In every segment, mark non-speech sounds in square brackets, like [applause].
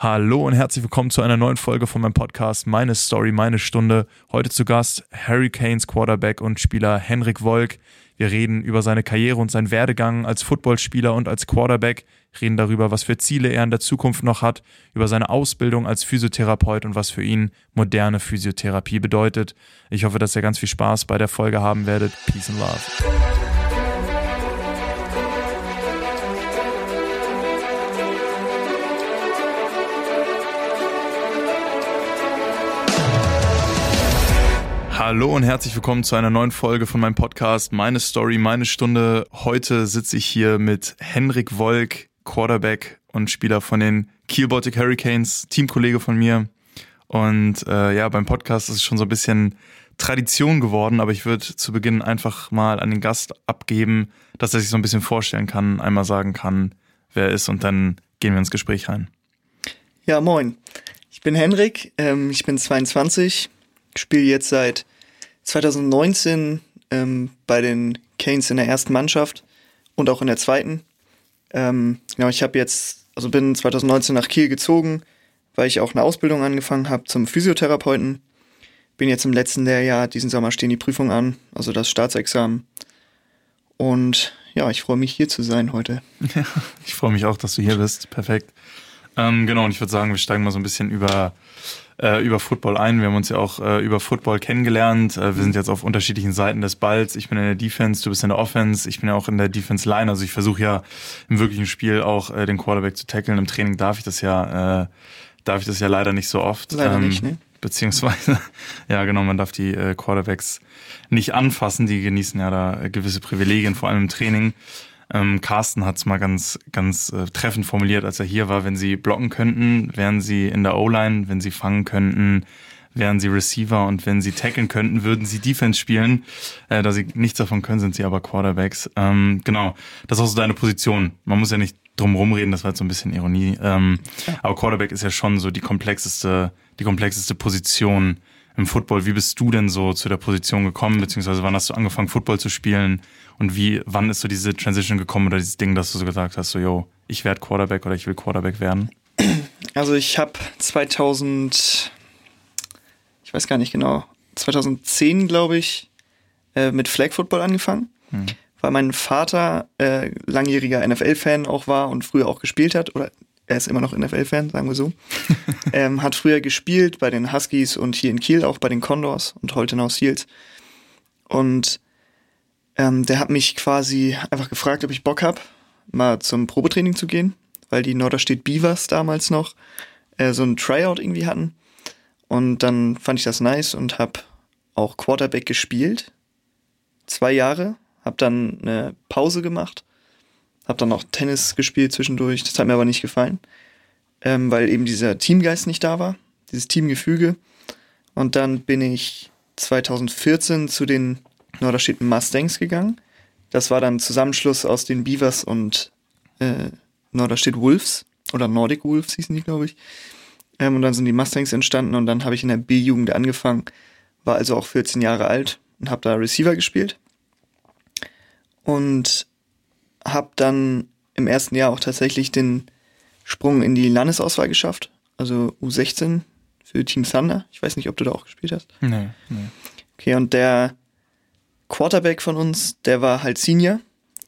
Hallo und herzlich willkommen zu einer neuen Folge von meinem Podcast Meine Story, meine Stunde. Heute zu Gast Hurricanes Quarterback und Spieler Henrik Wolk. Wir reden über seine Karriere und seinen Werdegang als Footballspieler und als Quarterback, reden darüber, was für Ziele er in der Zukunft noch hat, über seine Ausbildung als Physiotherapeut und was für ihn moderne Physiotherapie bedeutet. Ich hoffe, dass ihr ganz viel Spaß bei der Folge haben werdet. Peace and Love. Hallo und herzlich willkommen zu einer neuen Folge von meinem Podcast Meine Story, meine Stunde. Heute sitze ich hier mit Henrik Wolk, Quarterback und Spieler von den Kiel Baltic Hurricanes, Teamkollege von mir. Und äh, ja, beim Podcast ist es schon so ein bisschen Tradition geworden, aber ich würde zu Beginn einfach mal an den Gast abgeben, dass er sich so ein bisschen vorstellen kann, einmal sagen kann, wer er ist und dann gehen wir ins Gespräch rein. Ja, moin. Ich bin Henrik, ähm, ich bin 22, spiele jetzt seit 2019 ähm, bei den Canes in der ersten Mannschaft und auch in der zweiten. Ähm, genau, ich habe jetzt, also bin 2019 nach Kiel gezogen, weil ich auch eine Ausbildung angefangen habe zum Physiotherapeuten. Bin jetzt im letzten Lehrjahr, diesen Sommer stehen die Prüfungen an, also das Staatsexamen. Und ja, ich freue mich hier zu sein heute. Ich freue mich auch, dass du hier bist. Perfekt. Ähm, genau, und ich würde sagen, wir steigen mal so ein bisschen über äh, über Football ein. Wir haben uns ja auch äh, über Football kennengelernt. Äh, wir sind jetzt auf unterschiedlichen Seiten des Balls. Ich bin in der Defense, du bist in der Offense. Ich bin ja auch in der Defense Line. Also ich versuche ja im wirklichen Spiel auch äh, den Quarterback zu tackeln. Im Training darf ich das ja, äh, darf ich das ja leider nicht so oft. Leider ähm, nicht, ne? Beziehungsweise, [laughs] ja genau, man darf die äh, Quarterbacks nicht anfassen. Die genießen ja da äh, gewisse Privilegien, vor allem im Training. Ähm, Carsten hat es mal ganz, ganz äh, treffend formuliert, als er hier war. Wenn sie blocken könnten, wären sie in der O-Line. Wenn sie fangen könnten, wären sie Receiver. Und wenn sie tackeln könnten, würden sie Defense spielen. Äh, da sie nichts davon können, sind sie aber Quarterbacks. Ähm, genau, das ist auch so deine Position. Man muss ja nicht drum rumreden, das war jetzt so ein bisschen Ironie. Ähm, aber Quarterback ist ja schon so die komplexeste, die komplexeste Position im Football. Wie bist du denn so zu der Position gekommen, beziehungsweise wann hast du angefangen, Football zu spielen? Und wie, wann ist so diese Transition gekommen oder dieses Ding, dass du so gesagt hast, so, yo, ich werde Quarterback oder ich will Quarterback werden? Also ich habe 2000, ich weiß gar nicht genau, 2010 glaube ich, äh, mit Flag Football angefangen, hm. weil mein Vater äh, langjähriger NFL-Fan auch war und früher auch gespielt hat oder er ist immer noch NFL-Fan, sagen wir so. [laughs] ähm, hat früher gespielt bei den Huskies und hier in Kiel auch bei den Condors und Holtenau Seals. Und ähm, der hat mich quasi einfach gefragt, ob ich Bock hab, mal zum Probetraining zu gehen, weil die Norderstedt Beavers damals noch äh, so ein Tryout irgendwie hatten. Und dann fand ich das nice und hab auch Quarterback gespielt. Zwei Jahre. Hab dann eine Pause gemacht. Hab dann auch Tennis gespielt zwischendurch. Das hat mir aber nicht gefallen. Ähm, weil eben dieser Teamgeist nicht da war. Dieses Teamgefüge. Und dann bin ich 2014 zu den Norderstedt Mustangs gegangen. Das war dann Zusammenschluss aus den Beavers und äh, Norderstedt Wolves oder Nordic Wolves hießen die, glaube ich. Ähm, und dann sind die Mustangs entstanden und dann habe ich in der B-Jugend angefangen, war also auch 14 Jahre alt und habe da Receiver gespielt. Und habe dann im ersten Jahr auch tatsächlich den Sprung in die Landesauswahl geschafft, also U16 für Team Thunder. Ich weiß nicht, ob du da auch gespielt hast. Nee, nee. Okay, und der Quarterback von uns, der war halt Senior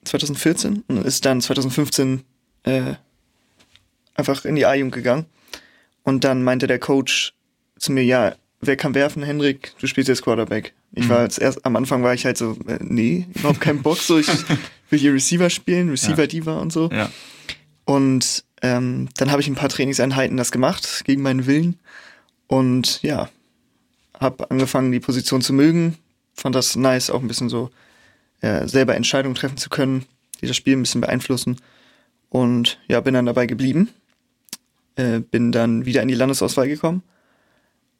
2014 und ist dann 2015 äh, einfach in die A-Jugend gegangen. Und dann meinte der Coach zu mir, ja, wer kann werfen, Henrik, du spielst jetzt Quarterback. Ich mhm. war jetzt erst, am Anfang war ich halt so, äh, nee, überhaupt keinen Bock, so ich [laughs] will hier Receiver spielen, Receiver. Diva und so. Ja. Und ähm, dann habe ich ein paar Trainingseinheiten das gemacht, gegen meinen Willen. Und ja, habe angefangen, die Position zu mögen, fand das nice, auch ein bisschen so äh, selber Entscheidungen treffen zu können, die das Spiel ein bisschen beeinflussen. Und ja, bin dann dabei geblieben. Äh, bin dann wieder in die Landesauswahl gekommen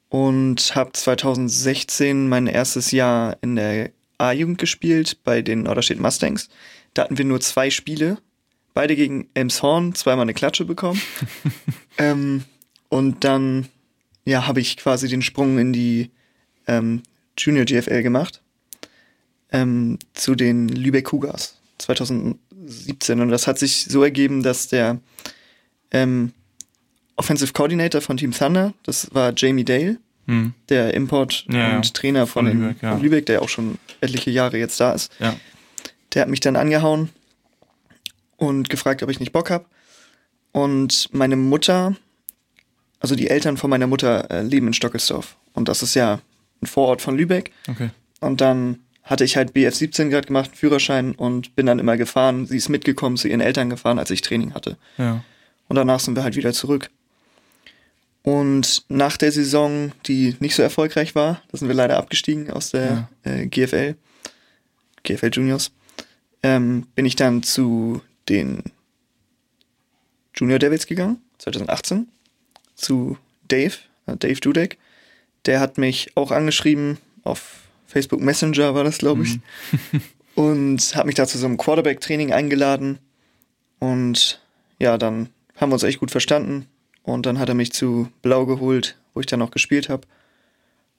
und habe 2016 mein erstes Jahr in der A-Jugend gespielt bei den Norderstedt Mustangs. Da hatten wir nur zwei Spiele, beide gegen Elmshorn, zweimal eine Klatsche bekommen. [laughs] ähm, und dann ja, habe ich quasi den Sprung in die ähm, Junior GFL gemacht. Ähm, zu den Lübeck Cougars 2017. Und das hat sich so ergeben, dass der ähm, Offensive Coordinator von Team Thunder, das war Jamie Dale, Hm. der Import Ja, und ja. Trainer von, Von Lübeck, ja. von Lübeck, der auch schon etliche Jahre jetzt da ist. Der hat mich dann angehauen und gefragt, ob ich nicht Bock hab. Und meine Mutter, also die Eltern von meiner Mutter, äh, leben in Stockelsdorf. Und das ist ja ein Vorort von Lübeck. Okay. Und dann hatte ich halt BF 17 gerade gemacht, einen Führerschein und bin dann immer gefahren. Sie ist mitgekommen, zu ihren Eltern gefahren, als ich Training hatte. Ja. Und danach sind wir halt wieder zurück. Und nach der Saison, die nicht so erfolgreich war, da sind wir leider abgestiegen aus der äh, GFL, GFL Juniors, ähm, bin ich dann zu den Junior Devils gegangen, 2018, zu Dave, äh, Dave Dudek. Der hat mich auch angeschrieben, auf Facebook Messenger war das, glaube ich, [laughs] und hat mich da zu so einem Quarterback-Training eingeladen. Und ja, dann haben wir uns echt gut verstanden. Und dann hat er mich zu Blau geholt, wo ich dann auch gespielt habe.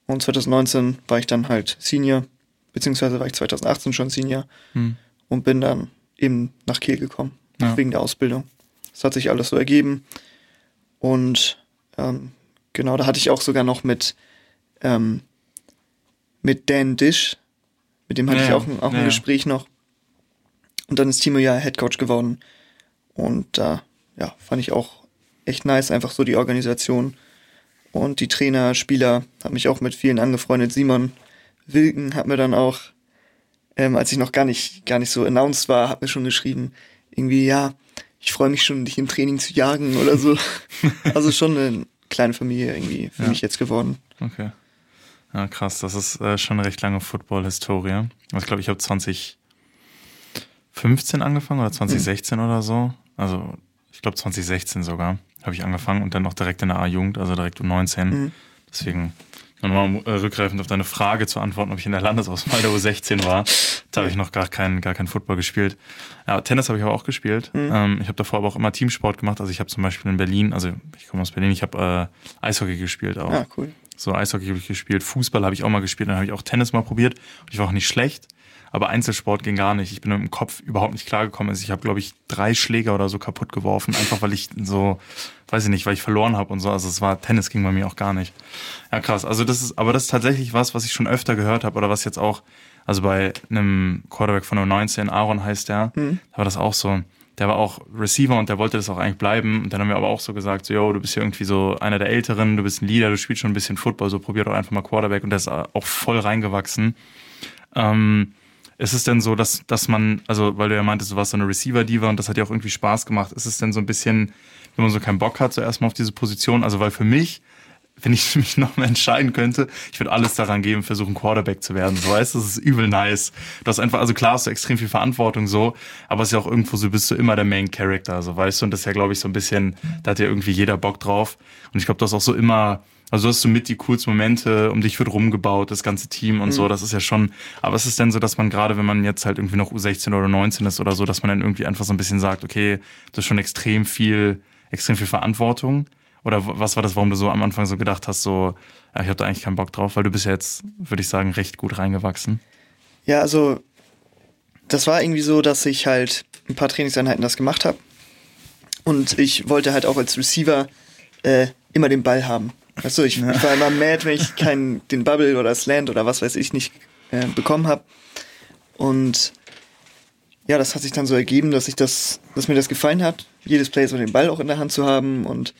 Und 2019 war ich dann halt Senior, beziehungsweise war ich 2018 schon Senior Hm. und bin dann eben nach Kiel gekommen, Ja. wegen der Ausbildung. Das hat sich alles so ergeben. Und ähm, genau, da hatte ich auch sogar noch mit, ähm, mit Dan Dish, mit dem hatte Ja, ich auch, ein- auch Ja, ein. Gespräch noch. Und dann ist Timo ja Headcoach geworden. Und da, ja, fand ich auch echt nice, einfach so die Organisation. Und die Trainer, Spieler, habe mich auch mit vielen angefreundet. Simon Wilken hat mir dann auch, ähm, als ich noch gar nicht, gar nicht so announced war, hat mir schon geschrieben, irgendwie, ja, ich freue mich schon, dich im Training zu jagen oder so. [laughs] also schon eine kleine Familie irgendwie für Ja. mich jetzt geworden. Okay. Ja, krass. Das ist äh, schon eine recht lange Football-Historie. Also Ich glaube, ich habe 2015 angefangen oder 2016 oder so. Also ich glaube 2016 sogar habe ich angefangen und dann noch direkt in der A-Jugend, also direkt um 19. Mhm. Deswegen nochmal äh, rückgreifend auf deine Frage zu antworten, ob ich in der Landesauswahl der U16 war. Da habe ich noch gar keinen gar keinen Football gespielt. Ja, Tennis habe ich aber auch gespielt. Ähm, ich habe davor aber auch immer Teamsport gemacht. Also ich habe zum Beispiel in Berlin, also ich komme aus Berlin, ich habe äh, Eishockey gespielt auch. Ah, cool. So Eishockey habe ich gespielt, Fußball habe ich auch mal gespielt, dann habe ich auch Tennis mal probiert. Und ich war auch nicht schlecht, aber Einzelsport ging gar nicht. Ich bin mit dem Kopf überhaupt nicht klargekommen. Also ich habe, glaube ich, drei Schläger oder so kaputt geworfen, einfach weil ich so, weiß ich nicht, weil ich verloren habe und so. Also es war Tennis ging bei mir auch gar nicht. Ja, krass. Also das ist, aber das ist tatsächlich was, was ich schon öfter gehört habe oder was jetzt auch, also bei einem Quarterback von U19, Aaron heißt der, da war das auch so. Der war auch Receiver und der wollte das auch eigentlich bleiben. Und dann haben wir aber auch so gesagt, so, yo, du bist ja irgendwie so einer der Älteren, du bist ein Leader, du spielst schon ein bisschen Football, so probier doch einfach mal Quarterback. Und der ist auch voll reingewachsen. Ähm, ist es denn so, dass, dass man, also weil du ja meintest, du warst so eine Receiver-Diva und das hat ja auch irgendwie Spaß gemacht, ist es denn so ein bisschen, wenn man so keinen Bock hat, so erstmal auf diese Position? Also weil für mich, wenn ich [laughs] mich noch mal entscheiden könnte, ich würde alles daran geben, versuchen Quarterback zu werden. So weißt du, das ist übel nice. Du hast einfach, also klar hast du extrem viel Verantwortung so, aber es ist ja auch irgendwo so, bist du immer der Main Character, so weißt du, und das ist ja, glaube ich, so ein bisschen, da hat ja irgendwie jeder Bock drauf. Und ich glaube, du hast auch so immer, also hast du mit die coolsten Momente, um dich wird rumgebaut, das ganze Team und so, das ist ja schon, aber ist es denn so, dass man gerade, wenn man jetzt halt irgendwie noch U16 oder 19 ist oder so, dass man dann irgendwie einfach so ein bisschen sagt, okay, das ist schon extrem viel, extrem viel Verantwortung? Oder was war das, warum du so am Anfang so gedacht hast, so, ja, ich habe da eigentlich keinen Bock drauf, weil du bist ja jetzt, würde ich sagen, recht gut reingewachsen. Ja, also das war irgendwie so, dass ich halt ein paar Trainingseinheiten das gemacht habe. Und ich wollte halt auch als Receiver äh, immer den Ball haben. Weißt du, ich, ich war immer mad, wenn ich keinen den Bubble oder Slant oder was weiß ich nicht äh, bekommen habe. Und ja, das hat sich dann so ergeben, dass ich das, dass mir das gefallen hat, jedes Play so den Ball auch in der Hand zu haben und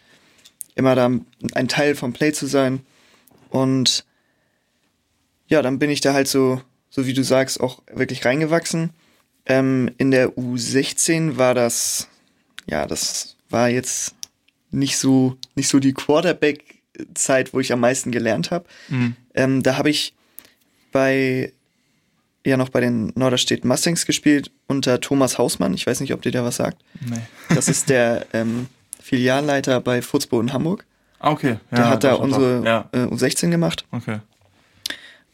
immer da ein Teil vom Play zu sein. Und ja, dann bin ich da halt so, so wie du sagst, auch wirklich reingewachsen. Ähm, in der U16 war das, ja, das war jetzt nicht so, nicht so die Quarterback-Zeit, wo ich am meisten gelernt habe. Ähm, da habe ich bei, ja, noch bei den Norderstedt Mustangs gespielt unter Thomas Hausmann. Ich weiß nicht, ob dir der was sagt. Nee. Das ist der [laughs] ähm, Filialleiter bei Furzbo in Hamburg. Ah, okay. Ja, Der hat da unsere. Ja, äh, U16 gemacht. okay.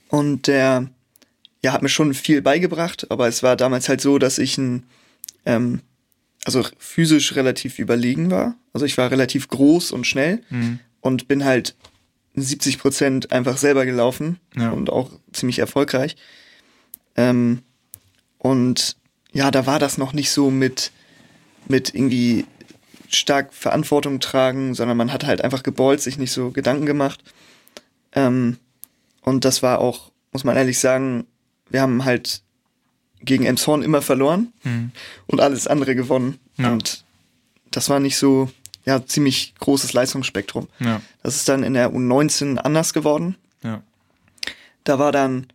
Und der ja, hat mir schon viel beigebracht, aber es war damals halt so, dass ich ein, ähm, also physisch relativ überlegen war. Also ich war relativ groß und schnell Mhm. und bin halt 70 Prozent einfach selber gelaufen Ja. und auch ziemlich erfolgreich. Ähm, und ja, da war das noch nicht so mit, mit irgendwie stark Verantwortung tragen, sondern man hat halt einfach geballt, sich nicht so Gedanken gemacht. Ähm, und das war auch, muss man ehrlich sagen, wir haben halt gegen Emshorn immer verloren mhm. und alles andere gewonnen. Ja. Und das war nicht so, ja, ziemlich großes Leistungsspektrum. Ja. Das ist dann in der U19 anders geworden. Ja. Da war dann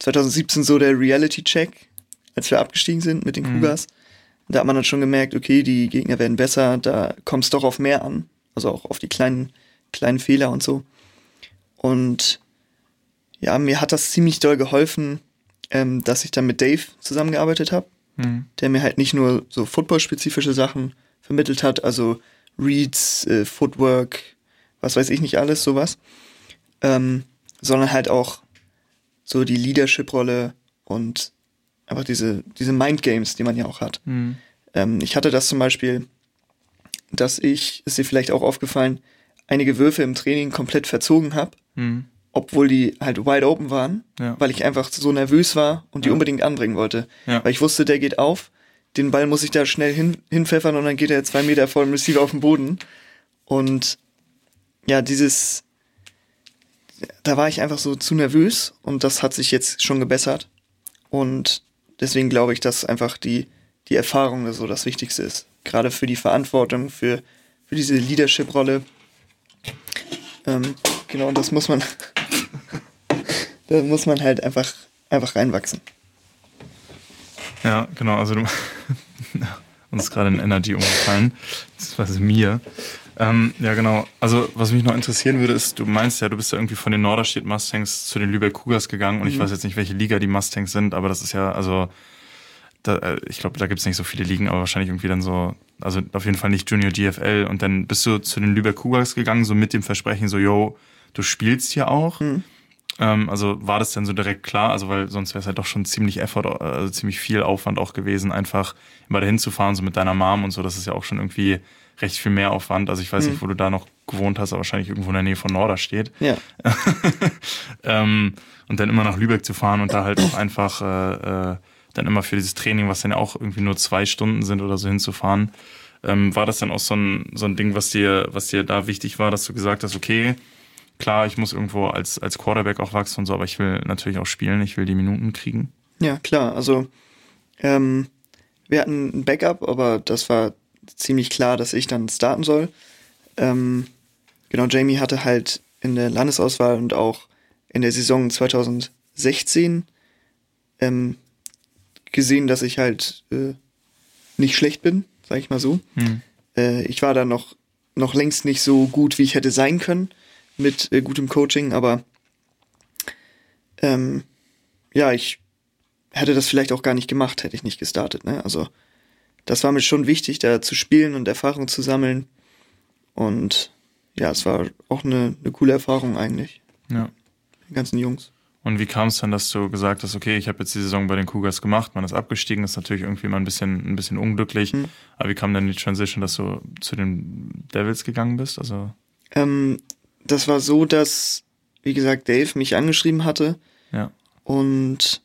2017 so der Reality-Check, als wir abgestiegen sind mit den mhm. Cougars. Da hat man dann schon gemerkt, okay, die Gegner werden besser, da kommt es doch auf mehr an. Also auch auf die kleinen, kleinen Fehler und so. Und ja, mir hat das ziemlich doll geholfen, ähm, dass ich dann mit Dave zusammengearbeitet habe, mhm. der mir halt nicht nur so football-spezifische Sachen vermittelt hat, also Reads, äh, Footwork, was weiß ich nicht alles, sowas, ähm, sondern halt auch so die Leadership-Rolle und einfach diese, diese Mind-Games, die man ja auch hat. Mhm. Ähm, ich hatte das zum Beispiel, dass ich, ist dir vielleicht auch aufgefallen, einige Würfe im Training komplett verzogen habe, mhm. obwohl die halt wide open waren, ja. weil ich einfach so nervös war und die ja. unbedingt anbringen wollte. Ja. Weil ich wusste, der geht auf, den Ball muss ich da schnell hin, hinpfeffern und dann geht er zwei Meter vor dem Receiver auf den Boden. Und ja, dieses, da war ich einfach so zu nervös und das hat sich jetzt schon gebessert. Und deswegen glaube ich, dass einfach die, die Erfahrung so das Wichtigste ist. Gerade für die Verantwortung, für, für diese Leadership-Rolle. Ähm, genau, und das muss man, [laughs] da muss man halt einfach, einfach reinwachsen. Ja, genau, also du, [laughs] uns ist gerade ein Energy umgefallen. Das war mir. Ähm, ja, genau. Also, was mich noch interessieren würde, ist, du meinst ja, du bist ja irgendwie von den Norderstedt Mustangs zu den Lübeck Cougars gegangen und mhm. ich weiß jetzt nicht, welche Liga die Mustangs sind, aber das ist ja, also, da, äh, ich glaube, da gibt es nicht so viele Ligen, aber wahrscheinlich irgendwie dann so, also auf jeden Fall nicht Junior GFL und dann bist du zu den Lübeck Cougars gegangen, so mit dem Versprechen, so, yo, du spielst hier auch. Mhm. Ähm, also war das denn so direkt klar? Also, weil sonst wäre es halt doch schon ziemlich Effort, also ziemlich viel Aufwand auch gewesen, einfach immer dahin zu fahren, so mit deiner Mom und so, das ist ja auch schon irgendwie recht viel mehr Aufwand. Also ich weiß mhm. nicht, wo du da noch gewohnt hast, aber wahrscheinlich irgendwo in der Nähe von Norderstedt. Ja. [laughs] ähm, und dann immer nach Lübeck zu fahren und da halt auch einfach äh, äh, dann immer für dieses Training, was dann ja auch irgendwie nur zwei Stunden sind oder so hinzufahren. Ähm, war das dann auch so ein, so ein Ding, was dir, was dir da wichtig war, dass du gesagt hast, okay, klar, ich muss irgendwo als, als Quarterback auch wachsen und so, aber ich will natürlich auch spielen, ich will die Minuten kriegen? Ja, klar. Also ähm, wir hatten ein Backup, aber das war ziemlich klar, dass ich dann starten soll. Ähm, genau, Jamie hatte halt in der Landesauswahl und auch in der Saison 2016 ähm, gesehen, dass ich halt äh, nicht schlecht bin, sag ich mal so. Hm. Äh, ich war da noch, noch längst nicht so gut, wie ich hätte sein können mit äh, gutem Coaching, aber ähm, ja, ich hätte das vielleicht auch gar nicht gemacht, hätte ich nicht gestartet. Ne? Also das war mir schon wichtig, da zu spielen und Erfahrung zu sammeln. Und ja, es war auch eine, eine coole Erfahrung eigentlich. Ja. Die ganzen Jungs. Und wie kam es dann, dass du gesagt hast, okay, ich habe jetzt die Saison bei den Cougars gemacht, man ist abgestiegen, ist natürlich irgendwie mal ein bisschen, ein bisschen unglücklich. Mhm. Aber wie kam dann die Transition, dass du zu den Devils gegangen bist? Also ähm, das war so, dass, wie gesagt, Dave mich angeschrieben hatte. Ja. Und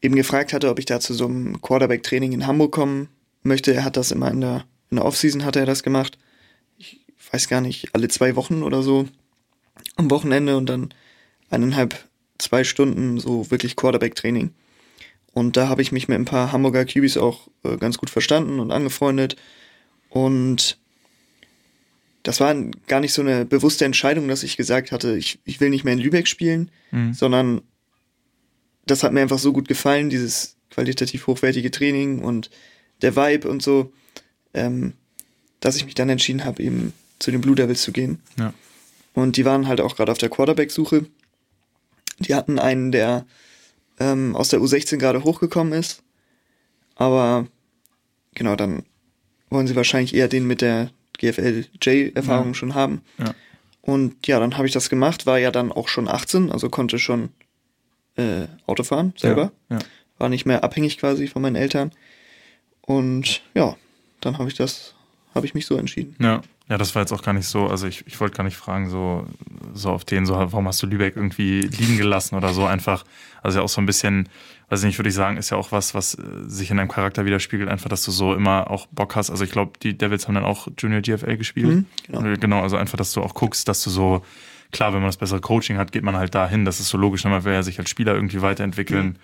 eben gefragt hatte, ob ich da zu so einem Quarterback-Training in Hamburg kommen möchte. Er hat das immer in der, in der Offseason hat er das gemacht. Ich weiß gar nicht, alle zwei Wochen oder so am Wochenende und dann eineinhalb, zwei Stunden so wirklich Quarterback-Training. Und da habe ich mich mit ein paar Hamburger QBs auch äh, ganz gut verstanden und angefreundet. Und das war gar nicht so eine bewusste Entscheidung, dass ich gesagt hatte, ich, ich will nicht mehr in Lübeck spielen, mhm. sondern das hat mir einfach so gut gefallen, dieses qualitativ hochwertige Training und der Vibe und so, ähm, dass ich mich dann entschieden habe, eben zu den Blue Devils zu gehen. Ja. Und die waren halt auch gerade auf der Quarterback-Suche. Die hatten einen, der ähm, aus der U16 gerade hochgekommen ist. Aber genau, dann wollen sie wahrscheinlich eher den mit der GFL-J-Erfahrung ja. schon haben. Ja. Und ja, dann habe ich das gemacht, war ja dann auch schon 18, also konnte schon äh, Auto fahren selber. Ja, ja. War nicht mehr abhängig quasi von meinen Eltern. Und ja, dann habe ich das, habe ich mich so entschieden. Ja. Ja, das war jetzt auch gar nicht so, also ich, ich wollte gar nicht fragen, so so auf den, so, warum hast du Lübeck irgendwie liegen gelassen oder so einfach. Also ja auch so ein bisschen, weiß ich nicht, würde ich sagen, ist ja auch was, was äh, sich in deinem Charakter widerspiegelt, einfach, dass du so immer auch Bock hast. Also ich glaube, die Devils haben dann auch Junior GFL gespielt. Mhm, genau. Äh, genau, also einfach, dass du auch guckst, dass du so, klar, wenn man das bessere Coaching hat, geht man halt dahin. Das ist so logisch, ne? man will ja sich als Spieler irgendwie weiterentwickeln. Mhm.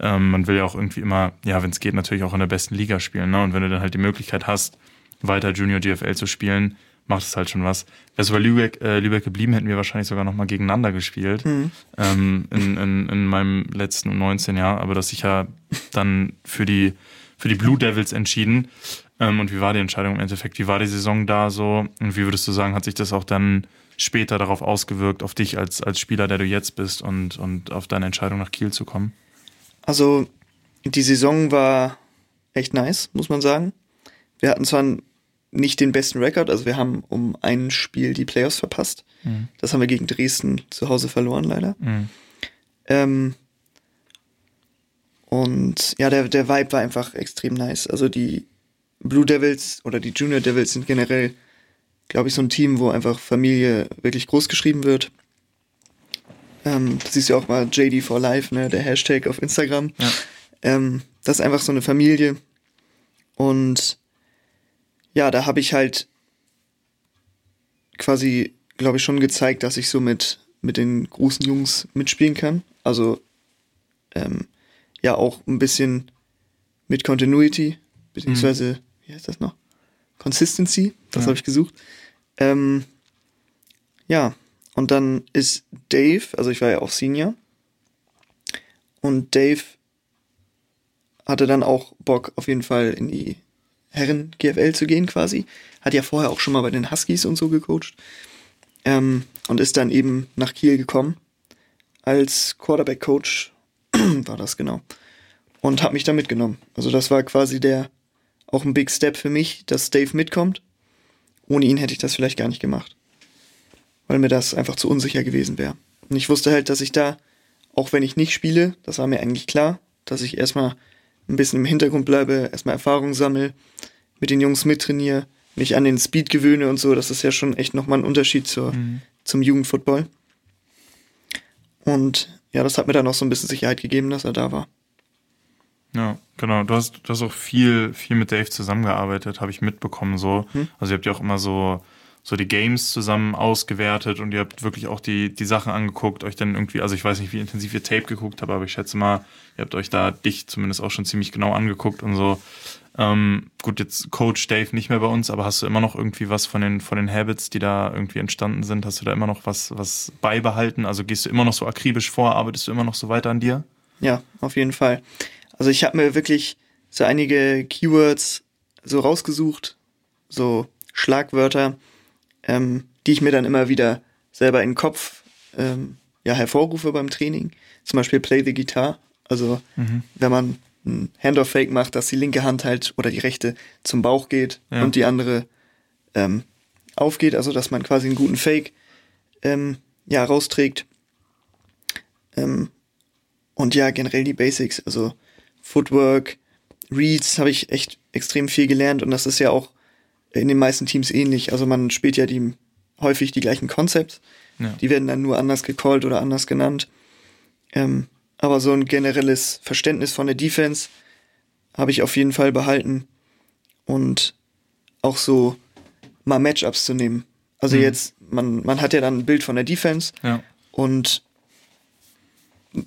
Ähm, man will ja auch irgendwie immer, ja, wenn es geht, natürlich auch in der besten Liga spielen. Ne? Und wenn du dann halt die Möglichkeit hast, weiter Junior GFL zu spielen, macht es halt schon was. Wärst du bei Lübeck, äh, Lübeck geblieben, hätten wir wahrscheinlich sogar nochmal gegeneinander gespielt mhm. ähm, in, in, in meinem letzten 19 Jahr. Aber das sich ja dann für die, für die Blue Devils entschieden. Ähm, und wie war die Entscheidung im Endeffekt? Wie war die Saison da so? Und wie würdest du sagen, hat sich das auch dann später darauf ausgewirkt, auf dich als, als Spieler, der du jetzt bist und, und auf deine Entscheidung nach Kiel zu kommen? Also, die Saison war echt nice, muss man sagen. Wir hatten zwar nicht den besten Rekord. Also wir haben um ein Spiel die Playoffs verpasst. Mhm. Das haben wir gegen Dresden zu Hause verloren, leider. Mhm. Ähm, und ja, der, der Vibe war einfach extrem nice. Also die Blue Devils oder die Junior Devils sind generell, glaube ich, so ein Team, wo einfach Familie wirklich groß geschrieben wird. Ähm, das siehst du auch mal JD for Life, ne, der Hashtag auf Instagram. Ja. Ähm, das ist einfach so eine Familie. Und ja, da habe ich halt quasi, glaube ich, schon gezeigt, dass ich so mit, mit den großen Jungs mitspielen kann. Also ähm, ja auch ein bisschen mit Continuity, beziehungsweise, mhm. wie heißt das noch? Consistency, das ja. habe ich gesucht. Ähm, ja, und dann ist Dave, also ich war ja auch Senior, und Dave hatte dann auch Bock auf jeden Fall in die Herren GFL zu gehen quasi. Hat ja vorher auch schon mal bei den Huskies und so gecoacht. Ähm, und ist dann eben nach Kiel gekommen. Als Quarterback-Coach [clears throat] war das genau. Und hat mich da mitgenommen. Also das war quasi der, auch ein Big Step für mich, dass Dave mitkommt. Ohne ihn hätte ich das vielleicht gar nicht gemacht. Weil mir das einfach zu unsicher gewesen wäre. Und ich wusste halt, dass ich da, auch wenn ich nicht spiele, das war mir eigentlich klar, dass ich erstmal ein bisschen im Hintergrund bleibe, erstmal Erfahrung sammle, mit den Jungs mittrainiere, mich an den Speed gewöhne und so. Das ist ja schon echt nochmal ein Unterschied zur, mhm. zum Jugendfootball. Und ja, das hat mir dann auch so ein bisschen Sicherheit gegeben, dass er da war. Ja, genau. Du hast, du hast auch viel, viel mit Dave zusammengearbeitet, habe ich mitbekommen so. Hm? Also ihr habt ja auch immer so so die Games zusammen ausgewertet und ihr habt wirklich auch die, die Sachen angeguckt, euch dann irgendwie, also ich weiß nicht, wie intensiv ihr Tape geguckt habt, aber ich schätze mal, ihr habt euch da dich zumindest auch schon ziemlich genau angeguckt und so. Ähm, gut, jetzt Coach Dave nicht mehr bei uns, aber hast du immer noch irgendwie was von den, von den Habits, die da irgendwie entstanden sind? Hast du da immer noch was, was beibehalten? Also gehst du immer noch so akribisch vor, arbeitest du immer noch so weiter an dir? Ja, auf jeden Fall. Also ich habe mir wirklich so einige Keywords so rausgesucht, so Schlagwörter, ähm, die ich mir dann immer wieder selber in den Kopf ähm, ja, hervorrufe beim Training. Zum Beispiel Play the Guitar. Also mhm. wenn man ein Handoff-Fake macht, dass die linke Hand halt oder die rechte zum Bauch geht ja. und die andere ähm, aufgeht, also dass man quasi einen guten Fake ähm, ja, rausträgt. Ähm, und ja, generell die Basics, also Footwork, Reads habe ich echt extrem viel gelernt und das ist ja auch in den meisten Teams ähnlich. Also man spielt ja die häufig die gleichen Concepts. Ja. Die werden dann nur anders gecallt oder anders genannt. Ähm, aber so ein generelles Verständnis von der Defense habe ich auf jeden Fall behalten. Und auch so mal Matchups zu nehmen. Also mhm. jetzt, man, man hat ja dann ein Bild von der Defense ja. und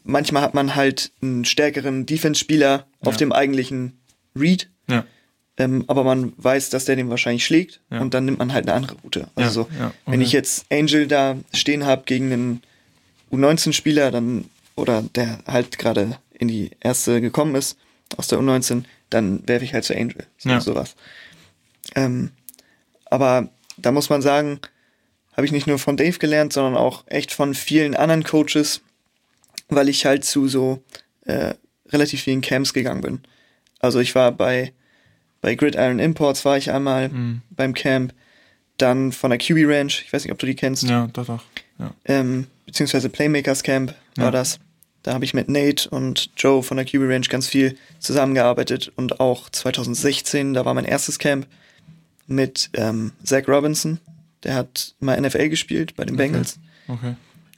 manchmal hat man halt einen stärkeren Defense-Spieler ja. auf dem eigentlichen Read. Ja. Ähm, aber man weiß, dass der den wahrscheinlich schlägt ja. und dann nimmt man halt eine andere Route. Also ja, ja, okay. wenn ich jetzt Angel da stehen habe gegen einen U19-Spieler, dann oder der halt gerade in die erste gekommen ist aus der U19, dann werfe ich halt zu Angel. So, ja. Sowas. Ähm, aber da muss man sagen, habe ich nicht nur von Dave gelernt, sondern auch echt von vielen anderen Coaches, weil ich halt zu so äh, relativ vielen Camps gegangen bin. Also ich war bei bei Gridiron Imports war ich einmal mhm. beim Camp. Dann von der QB Ranch, ich weiß nicht, ob du die kennst. Ja, doch, doch. Ja. Ähm, beziehungsweise Playmakers Camp war ja. das. Da habe ich mit Nate und Joe von der QB Ranch ganz viel zusammengearbeitet und auch 2016, da war mein erstes Camp mit ähm, Zach Robinson. Der hat mal NFL gespielt bei den Bengals. Okay.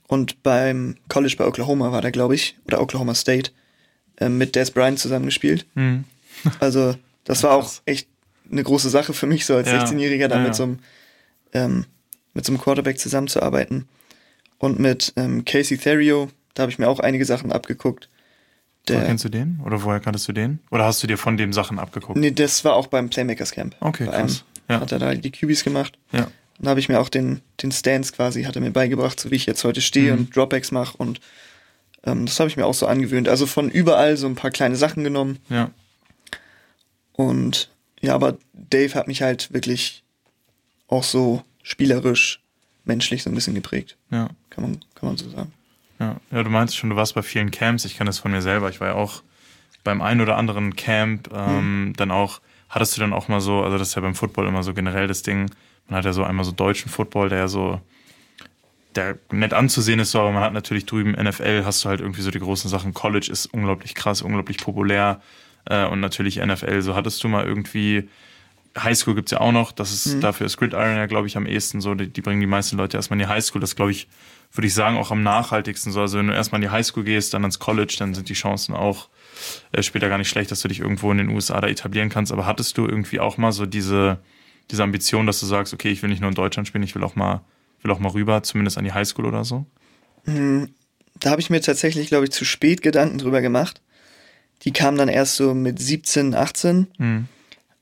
Und beim College bei Oklahoma war der, glaube ich, oder Oklahoma State, äh, mit Des Bryant zusammengespielt. Mhm. [laughs] Also das war auch echt eine große Sache für mich, so als Ja, 16-Jähriger, da ja, mit so einem ähm, mit so einem Quarterback zusammenzuarbeiten. Und mit ähm, Casey Therio, da habe ich mir auch einige Sachen abgeguckt. Woher Der, kennst du den? Oder woher kanntest du den? Oder hast du dir von dem Sachen abgeguckt? nee, das war auch beim Playmakers Camp. Okay, Bei krass. Ja. Hat er da die QBs gemacht. Ja. Dann habe ich mir auch den, den Stance quasi, hat er mir beigebracht, so wie ich jetzt heute stehe Mhm. und Dropbacks mache. Und ähm, das habe ich mir auch so angewöhnt. Also von überall so ein paar kleine Sachen genommen. Ja. Und ja, aber Dave hat mich halt wirklich auch so spielerisch, menschlich so ein bisschen geprägt. Ja. Kann man, kann man so sagen. Ja. ja, du meinst schon, du warst bei vielen Camps. Ich kenne das von mir selber. Ich war ja auch beim einen oder anderen Camp. Ähm, Dann auch, hattest du dann auch mal so, also das ist ja beim Football immer so generell das Ding. Man hat ja so einmal so deutschen Football, der ja so, der nett anzusehen ist, so, aber man hat natürlich drüben NFL, hast du halt irgendwie so die großen Sachen. College ist unglaublich krass, unglaublich populär. Äh, und natürlich NFL. So hattest du mal irgendwie. Highschool gibt's ja auch noch, das ist dafür ist Gridiron ja, glaube ich, am ehesten so. Die, die bringen die meisten Leute erstmal in die Highschool. Das glaube ich, würde ich sagen, auch am nachhaltigsten so. Also wenn du erstmal in die Highschool gehst, dann ins College, dann sind die Chancen auch äh, später gar nicht schlecht, dass du dich irgendwo in den USA da etablieren kannst. Aber hattest du irgendwie auch mal so diese, diese Ambition, dass du sagst, okay, ich will nicht nur in Deutschland spielen, ich will auch mal, will auch mal rüber, zumindest an die Highschool oder so? Da habe ich mir tatsächlich, glaube ich, zu spät Gedanken drüber gemacht. Die kamen dann erst so mit 17, 18. Hm.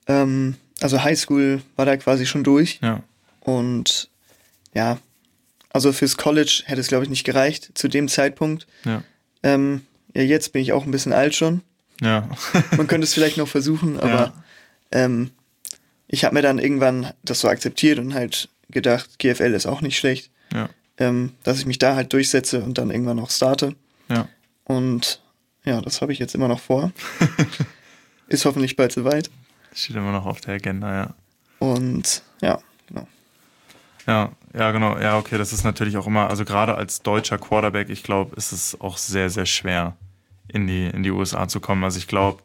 Ähm, also Highschool war da quasi schon durch. Ja. Und ja, also fürs College hätte es, glaube ich, nicht gereicht zu dem Zeitpunkt. Ja. Ähm, ja, jetzt bin ich auch ein bisschen alt schon. Ja. Man könnte es vielleicht noch versuchen, [laughs] aber Ja. ähm, ich habe mir dann irgendwann das so akzeptiert und halt gedacht, GFL ist auch nicht schlecht, ja. ähm, dass ich mich da halt durchsetze und dann irgendwann auch starte. Ja. Und ja, das habe ich jetzt immer noch vor. [laughs] ist hoffentlich bald soweit. Steht immer noch auf der Agenda, ja. Und ja, genau. Ja, ja, genau. Ja, okay, das ist natürlich auch immer, also gerade als deutscher Quarterback, ich glaube, ist es auch sehr, sehr schwer, in die, in die USA zu kommen. Also ich glaube,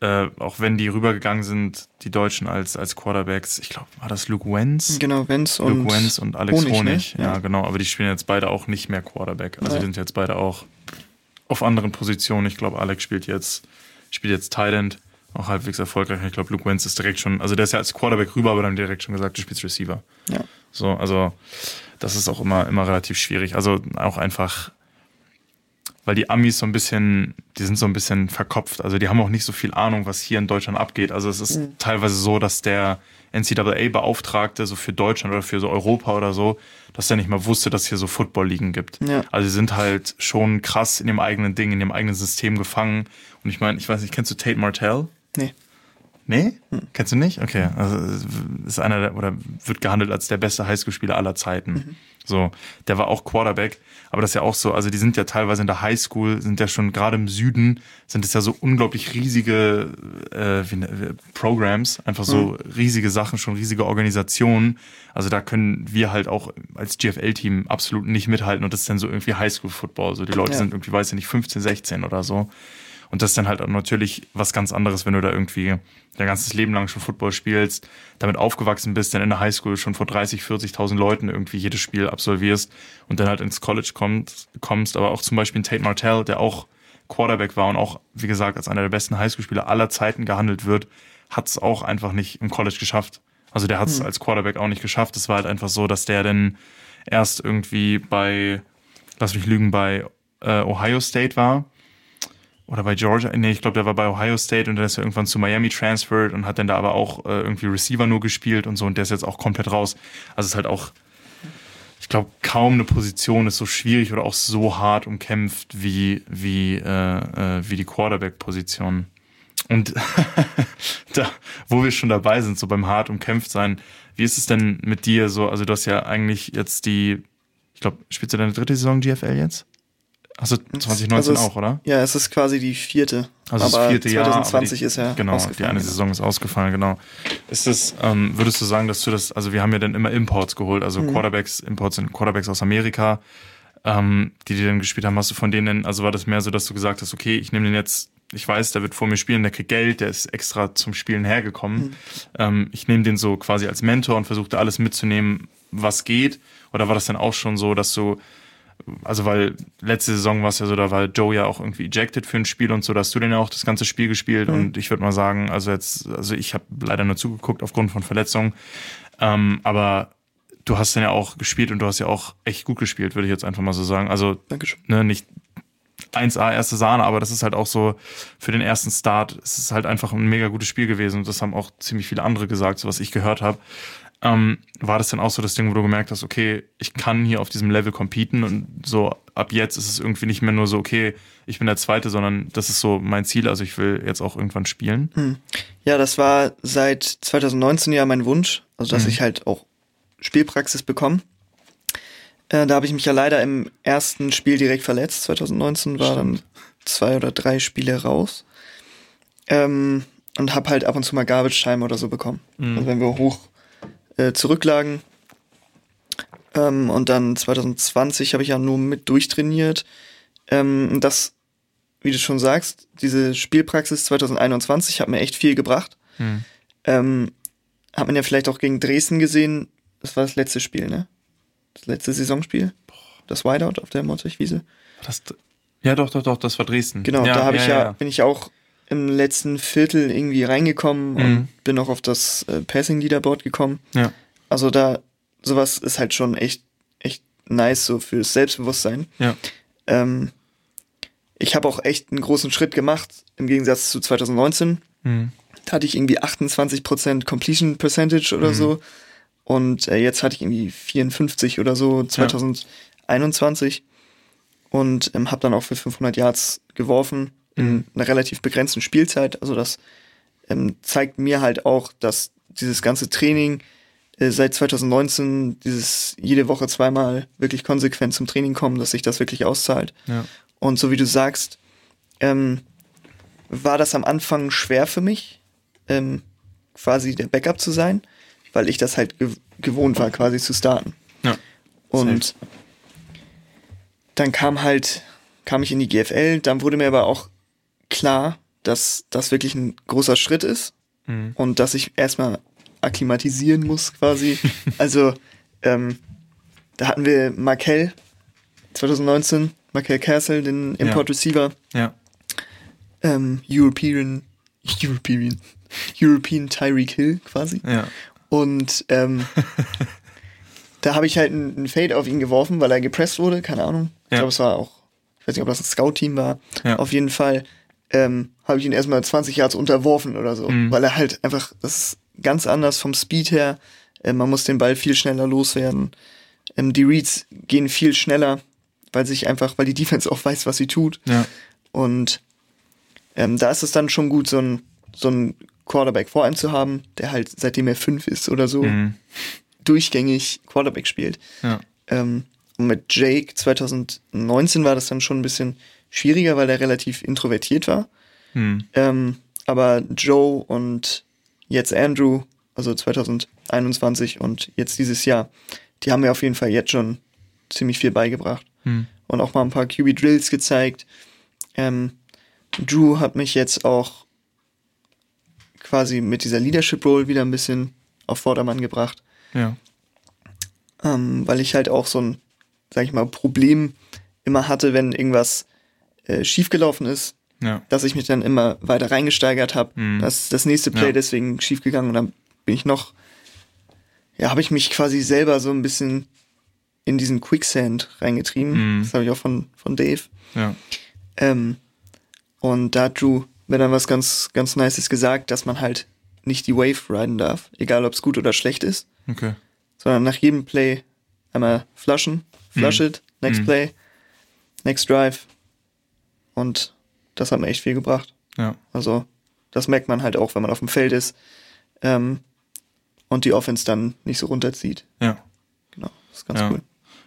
äh, auch wenn die rübergegangen sind, die Deutschen als, als Quarterbacks, ich glaube, war das Luke Wenz? Genau, Wenz und, Luke Wenz und Alex Honig, Honig. ne? Ja. Ja. genau. Aber die spielen jetzt beide auch nicht mehr Quarterback. Also Ja. die sind jetzt beide auch auf anderen Positionen. Ich glaube, Alex spielt jetzt, spielt jetzt Tight End, auch halbwegs erfolgreich. Ich glaube, Luke Wenz ist direkt schon, also der ist ja als Quarterback rüber, aber dann direkt schon gesagt, du spielst Receiver. ja. So, also das ist auch immer, immer relativ schwierig. Also auch einfach, weil die Amis so ein bisschen, die sind so ein bisschen verkopft. Also die haben auch nicht so viel Ahnung, was hier in Deutschland abgeht. Also es ist teilweise so, dass der NCAA-Beauftragte so für Deutschland oder für so Europa oder so, dass der nicht mal wusste, dass hier so Football-Ligen gibt. Ja. Also sie sind halt schon krass in dem eigenen Ding, in dem eigenen System gefangen. Und ich meine, ich weiß nicht, kennst du Tate Martell? Nee. Nee? Kennst du nicht? Okay. Also ist einer der, oder wird gehandelt als der beste Highschool-Spieler aller Zeiten. So, der war auch Quarterback, aber das ist ja auch so, also die sind ja teilweise in der Highschool, sind ja schon gerade im Süden, sind es ja so unglaublich riesige äh, wie, ne- Programs, einfach so riesige Sachen, schon riesige Organisationen. Also da können wir halt auch als GFL-Team absolut nicht mithalten und das ist dann so irgendwie Highschool-Football. So die Leute Ja. sind irgendwie, weiß ich nicht, 15, 16 oder so. Und das ist dann halt auch natürlich was ganz anderes, wenn du da irgendwie dein ganzes Leben lang schon Football spielst, damit aufgewachsen bist, dann in der Highschool schon vor 30, 40.000 Leuten irgendwie jedes Spiel absolvierst und dann halt ins College kommst, kommst. Aber auch zum Beispiel ein Tate Martell, der auch Quarterback war und auch, wie gesagt, als einer der besten Highschool-Spieler aller Zeiten gehandelt wird, hat es auch einfach nicht im College geschafft. Also der hat es als Quarterback auch nicht geschafft. Es war halt einfach so, dass der dann erst irgendwie bei, lass mich lügen, bei äh, Ohio State war oder bei Georgia, nee, ich glaube, der war bei Ohio State und dann ist er irgendwann zu Miami transferred und hat dann da aber auch äh, irgendwie Receiver nur gespielt und so und der ist jetzt auch komplett raus. Also es ist halt auch, ich glaube, kaum eine Position ist so schwierig oder auch so hart umkämpft wie, wie, äh, äh, wie die Quarterback-Position. Und [laughs] da, wo wir schon dabei sind, so beim hart umkämpft sein, wie ist es denn mit dir so? Also du hast ja eigentlich jetzt die, ich glaube, spielst du deine dritte Saison GFL jetzt? Du 2019 Also es- auch, oder? Ja, es ist quasi die vierte. Also aber das vierte Jahr. aber 2020 die, ist ja Genau, die eine. Saison ist ausgefallen, genau. Ist das, ähm, würdest du sagen, dass du das, also wir haben ja dann immer Imports geholt, also Mhm. Quarterbacks, Imports sind Quarterbacks aus Amerika, ähm, die die dann gespielt haben. Hast du von denen, also war das mehr so, dass du gesagt hast, okay, ich nehme den jetzt, ich weiß, der wird vor mir spielen, der kriegt Geld, der ist extra zum Spielen hergekommen. Mhm. Ähm, ich nehme den so quasi als Mentor und versuche da alles mitzunehmen, was geht? Oder war das dann auch schon so, dass du, also weil letzte Saison war es ja so, da war Joe ja auch irgendwie ejected für ein Spiel und so, da hast du denn ja auch das ganze Spiel gespielt. Mhm. Und ich würde mal sagen, also jetzt, also ich habe leider nur zugeguckt aufgrund von Verletzungen. Ähm, aber du hast dann ja auch gespielt und du hast ja auch echt gut gespielt, würde ich jetzt einfach mal so sagen. Also ne, nicht 1A erste Sahne, aber das ist halt auch so für den ersten Start, es ist halt einfach ein mega gutes Spiel gewesen und das haben auch ziemlich viele andere gesagt, so was ich gehört habe. Ähm, war das dann auch so das Ding, wo du gemerkt hast, okay, ich kann hier auf diesem Level competen und so ab jetzt ist es irgendwie nicht mehr nur so, okay, ich bin der Zweite, sondern das ist so mein Ziel, also ich will jetzt auch irgendwann spielen. Hm. Ja, das war seit 2019 ja mein Wunsch, also dass hm. ich halt auch Spielpraxis bekomme. Äh, da habe ich mich ja leider im ersten Spiel direkt verletzt. 2019 war Stimmt. dann zwei oder drei Spiele raus. Ähm, und habe halt ab und zu mal Garbage Time oder so bekommen. Mhm. Also wenn wir hoch äh, zurücklagen. Ähm, und dann 2020 habe ich ja nur mit durchtrainiert. Ähm, das, wie du schon sagst, diese Spielpraxis 2021 hat mir echt viel gebracht. Mhm. Ähm, hat man ja vielleicht auch gegen Dresden gesehen. Das war das letzte Spiel, ne? das letzte Saisonspiel. Das Whiteout auf der Mottwichwiese. Das, ja, doch, doch, doch, das war Dresden. Genau, ja, da habe ja, ich ja, ja, bin ich auch im letzten Viertel irgendwie reingekommen mhm. und bin auch auf das äh, Passing Leaderboard gekommen. Ja. Also da sowas ist halt schon echt echt nice so fürs Selbstbewusstsein. Ja. Ähm, ich habe auch echt einen großen Schritt gemacht im Gegensatz zu 2019. Mhm. Da hatte ich irgendwie 28% Completion Percentage oder mhm. so. Und äh, jetzt hatte ich irgendwie 54 oder so 2021 ja. und ähm, habe dann auch für 500 Yards geworfen in mhm. einer relativ begrenzten Spielzeit. Also das ähm, zeigt mir halt auch, dass dieses ganze Training äh, seit 2019, dieses jede Woche zweimal wirklich konsequent zum Training kommen, dass sich das wirklich auszahlt. Ja. Und so wie du sagst, ähm, war das am Anfang schwer für mich, ähm, quasi der Backup zu sein weil ich das halt gew gewohnt war, quasi zu starten. Ja. Und Safe. dann kam halt, kam ich in die GFL, dann wurde mir aber auch klar, dass das wirklich ein großer Schritt ist mhm. und dass ich erstmal akklimatisieren muss, quasi. [laughs] also, ähm, da hatten wir Markel 2019, Markel Castle, den Import Receiver. Ja. Ähm, European, European, European Tyreek Hill quasi. Ja. Und ähm, [laughs] da habe ich halt einen Fade auf ihn geworfen, weil er gepresst wurde, keine Ahnung. Ich ja. glaube, es war auch, ich weiß nicht, ob das ein Scout-Team war. Ja. Auf jeden Fall ähm, habe ich ihn erstmal 20 Yards unterworfen oder so, mhm. weil er halt einfach, das ist ganz anders vom Speed her. Äh, man muss den Ball viel schneller loswerden. Ähm, die Reads gehen viel schneller, weil sich einfach, weil die Defense auch weiß, was sie tut. Ja. Und ähm, da ist es dann schon gut, so ein, so ein Quarterback vor einem zu haben, der halt seitdem er fünf ist oder so mhm. durchgängig Quarterback spielt. Ja. Ähm, mit Jake 2019 war das dann schon ein bisschen schwieriger, weil er relativ introvertiert war. Mhm. Ähm, aber Joe und jetzt Andrew, also 2021 und jetzt dieses Jahr, die haben mir auf jeden Fall jetzt schon ziemlich viel beigebracht. Mhm. Und auch mal ein paar QB-Drills gezeigt. Ähm, Drew hat mich jetzt auch quasi mit dieser Leadership Role wieder ein bisschen auf Vordermann gebracht. Ja. Ähm, weil ich halt auch so ein, sag ich mal, Problem immer hatte, wenn irgendwas äh, schiefgelaufen ist, ja. dass ich mich dann immer weiter reingesteigert habe. Mhm. Das das nächste Play ja. deswegen schiefgegangen und dann bin ich noch, ja, habe ich mich quasi selber so ein bisschen in diesen Quicksand reingetrieben. Mhm. Das habe ich auch von, von Dave. Ja. Ähm, und da hat Drew mir dann was ganz, ganz Nices gesagt, dass man halt nicht die Wave riden darf, egal ob es gut oder schlecht ist. Okay. Sondern nach jedem Play einmal flushen, flush mhm. it, next mhm. play, next drive. Und das hat mir echt viel gebracht. Ja. Also, das merkt man halt auch, wenn man auf dem Feld ist ähm, und die Offense dann nicht so runterzieht. Ja. Genau, das ist ganz ja. cool.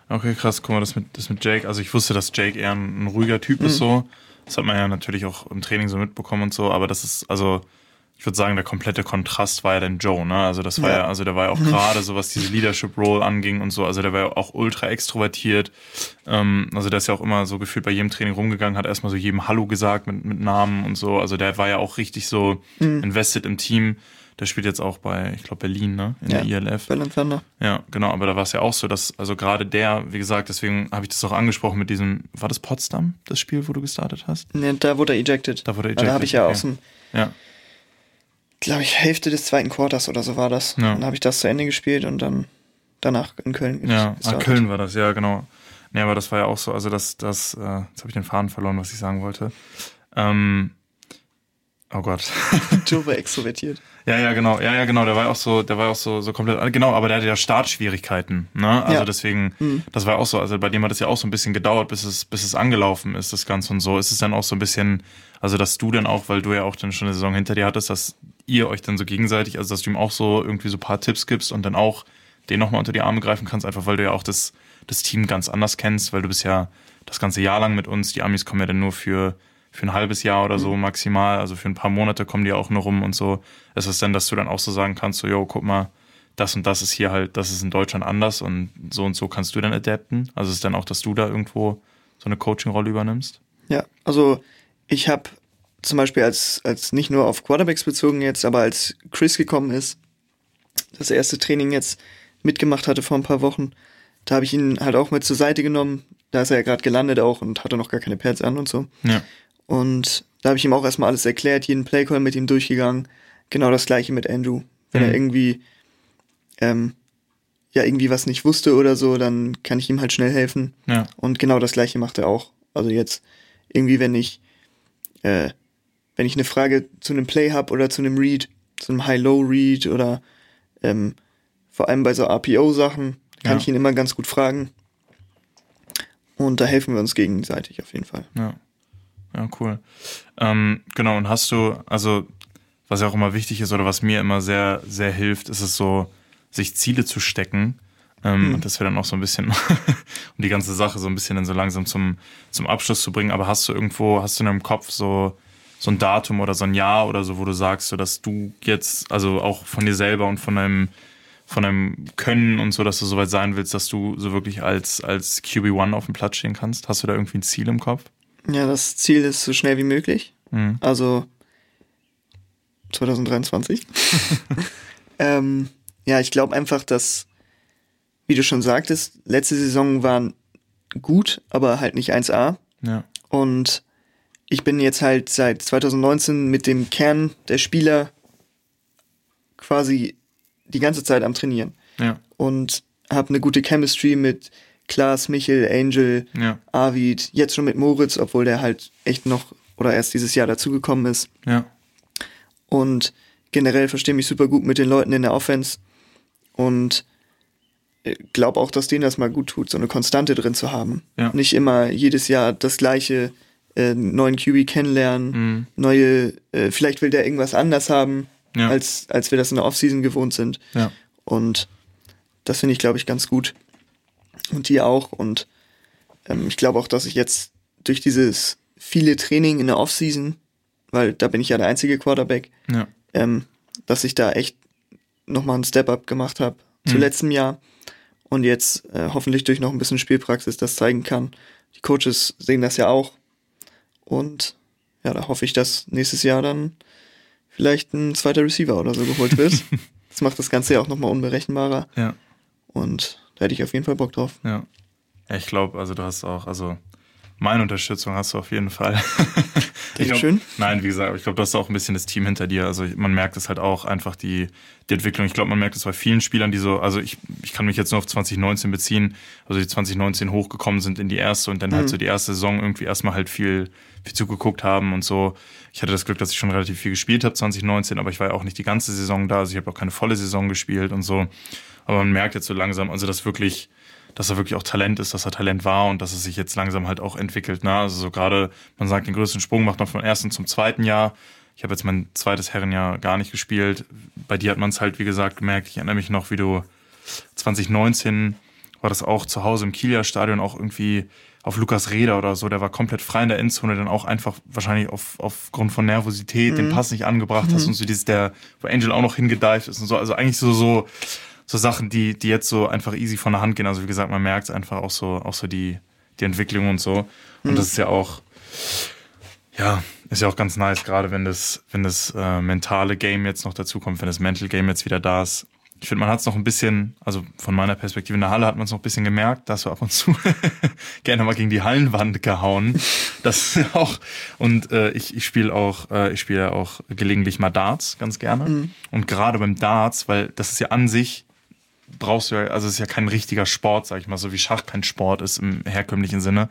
Okay, krass, guck mal, das mit, das mit Jake. Also ich wusste, dass Jake eher ein, ein ruhiger Typ mhm. ist so. Das hat man ja natürlich auch im Training so mitbekommen und so, aber das ist, also, ich würde sagen, der komplette Kontrast war ja dann Joe, ne? Also das war ja, ja also der war ja auch [laughs] gerade so, was diese Leadership Role anging und so, also der war ja auch ultra extrovertiert. Ähm, also der ist ja auch immer so gefühlt bei jedem Training rumgegangen, hat erstmal so jedem Hallo gesagt mit, mit Namen und so. Also der war ja auch richtig so mhm. invested im Team Der spielt jetzt auch bei, ich glaube, Berlin, ne? In Ja, der ILF. Berlin Thunder. Ja, genau, aber da war es ja auch so, dass, also gerade der, wie gesagt, deswegen habe ich das auch angesprochen mit diesem, war das Potsdam, das Spiel, wo du gestartet hast? Ne, da wurde er ejected. Da wurde er Da habe ejected, ich ja okay. aus dem, Ja, glaube ich, Hälfte des zweiten Quarters oder so war das. Ja. Dann habe ich das zu Ende gespielt und dann danach in Köln ja, ah. Köln war das, ja, genau. Nee, aber das war ja auch so, also das, das, äh, jetzt habe ich den Faden verloren, was ich sagen wollte. Ähm, oh Gott. [laughs] War extrovertiert. Ja, ja, genau. Ja, ja, genau. Der war auch so, der war auch so, so komplett, genau, aber der hatte ja Startschwierigkeiten, ne? Also Ja. deswegen, Mhm. das war auch so, also bei dem hat es ja auch so ein bisschen gedauert, bis es, bis es angelaufen ist, das Ganze und so. Ist es dann auch so ein bisschen, also dass du dann auch, weil du ja auch dann schon eine Saison hinter dir hattest, dass ihr euch dann so gegenseitig, also dass du ihm auch so irgendwie so ein paar Tipps gibst und dann auch den nochmal unter die Arme greifen kannst, einfach weil du ja auch das, das Team ganz anders kennst, weil du bist ja das ganze Jahr lang mit uns, die Amis kommen ja dann nur für, für ein halbes Jahr oder so maximal, also für ein paar Monate kommen die auch nur rum und so. Ist es denn, dass du dann auch so sagen kannst, so, yo, guck mal, das und das ist hier halt, das ist in Deutschland anders und so und so kannst du dann adapten? Also ist es dann auch, dass du da irgendwo so eine Coaching-Rolle übernimmst? Ja, also ich habe zum Beispiel als, als nicht nur auf Quarterbacks bezogen jetzt, aber als Chris gekommen ist, das erste Training jetzt mitgemacht hatte vor ein paar Wochen, da habe ich ihn halt auch mit zur Seite genommen. Da ist er ja gerade gelandet auch und hatte noch gar keine Pads an und so. Ja. Und da habe ich ihm auch erstmal alles erklärt, jeden Playcall mit ihm durchgegangen. Genau das gleiche mit Andrew. Wenn Mhm. er irgendwie ähm, ja irgendwie was nicht wusste oder so, dann kann ich ihm halt schnell helfen. Ja. Und genau das gleiche macht er auch. Also jetzt irgendwie, wenn ich äh, wenn ich eine Frage zu einem Play hab oder zu einem Read, zu einem High-Low-Read oder ähm, vor allem bei so RPO-Sachen kann Ja. ich ihn immer ganz gut fragen. Und da helfen wir uns gegenseitig auf jeden Fall. Ja. Ja, cool. Ähm, genau, und hast du, also, was ja auch immer wichtig ist oder was mir immer sehr, sehr hilft, ist es so, sich Ziele zu stecken. Ähm, Und das wäre dann auch so ein bisschen, [laughs] um die ganze Sache so ein bisschen dann so langsam zum, zum Abschluss zu bringen. Aber hast du irgendwo, hast du in deinem Kopf so, so ein Datum oder so ein Jahr oder so, wo du sagst, so dass du jetzt, also auch von dir selber und von deinem, von deinem Können und so, dass du soweit sein willst, dass du so wirklich als, als QB1 auf dem Platz stehen kannst? Hast du da irgendwie ein Ziel im Kopf? Ja, das Ziel ist so schnell wie möglich. Mhm. Also 2023. [laughs] [laughs] ähm, ja, ich glaube einfach, dass, wie du schon sagtest, letzte Saison waren gut, aber halt nicht 1A. Ja. Und ich bin jetzt halt seit 2019 mit dem Kern der Spieler quasi die ganze Zeit am Trainieren Ja. und habe eine gute Chemistry mit Klaas, Michel, Angel, Ja. Arvid, jetzt schon mit Moritz, obwohl der halt echt noch oder erst dieses Jahr dazugekommen ist. Ja. Und generell verstehe mich super gut mit den Leuten in der Offense und glaube auch, dass denen das mal gut tut, so eine Konstante drin zu haben. Ja. Nicht immer jedes Jahr das gleiche, äh, neuen QB kennenlernen, Mhm. neue, äh, vielleicht will der irgendwas anders haben, Ja. als, als wir das in der Offseason gewohnt sind. Ja. Und das finde ich, glaube ich, ganz gut. Und die auch. Und ähm, ich glaube auch, dass ich jetzt durch dieses viele Training in der Offseason, weil da bin ich ja der einzige Quarterback, Ja. ähm, dass ich da echt nochmal einen Step-up gemacht habe zu Mhm. letztem Jahr und jetzt äh, hoffentlich durch noch ein bisschen Spielpraxis das zeigen kann. Die Coaches sehen das ja auch und ja, da hoffe ich, dass nächstes Jahr dann vielleicht ein zweiter Receiver oder so geholt wird. [laughs] das macht das Ganze ja auch nochmal unberechenbarer Ja. und da hätte ich auf jeden Fall Bock drauf. Ja. ja ich glaube, also du hast auch, also meine Unterstützung hast du auf jeden Fall. [laughs] Glaub, Dankeschön. Nein, wie gesagt, ich glaube, du hast auch ein bisschen das Team hinter dir. Also man merkt es halt auch einfach die, die Entwicklung. Ich glaube, man merkt es bei vielen Spielern, die so, also ich, ich kann mich jetzt nur auf 2019 beziehen, also die 2019 hochgekommen sind in die erste und dann halt so die erste Saison irgendwie erstmal halt viel, viel zugeguckt haben und so. Ich hatte das Glück, dass ich schon relativ viel gespielt habe 2019, aber ich war ja auch nicht die ganze Saison da, also ich habe auch keine volle Saison gespielt und so. Aber man merkt jetzt so langsam, also dass wirklich, dass er wirklich auch Talent ist, dass er Talent war und dass es sich jetzt langsam halt auch entwickelt. Ne? Also so gerade, man sagt, den größten Sprung macht man vom ersten zum zweiten Jahr. Ich habe jetzt mein zweites Herrenjahr gar nicht gespielt. Bei dir hat man es halt, wie gesagt, gemerkt. Ich erinnere mich noch, wie du 2019 war das auch zu Hause im Kieler Stadion auch irgendwie auf Lukas Reder oder so, der war komplett frei in der Endzone, dann auch einfach wahrscheinlich auf, aufgrund von Nervosität den Pass nicht angebracht hast und so dieses, der, wo Angel auch noch hingedived ist und so. Also eigentlich so, so, so Sachen, die, die jetzt so einfach easy von der Hand gehen. Also wie gesagt, man merkt einfach auch so, auch so die, die Entwicklung und so. Und das ist ja auch, Ja, ist ja auch ganz nice, gerade wenn das, wenn das äh, mentale Game jetzt noch dazu kommt, wenn das Mental Game jetzt wieder da ist. Ich finde, man hat es noch ein bisschen, also von meiner Perspektive in der Halle hat man es noch ein bisschen gemerkt, dass wir ab und zu [laughs] gerne mal gegen die Hallenwand gehauen. Das auch und äh, ich, ich spiele auch, äh, ich spiele auch gelegentlich mal Darts ganz gerne mhm. und gerade beim Darts, weil das ist ja an sich brauchst du ja, also es ist ja kein richtiger Sport, sag ich mal, so wie Schach kein Sport ist im herkömmlichen Sinne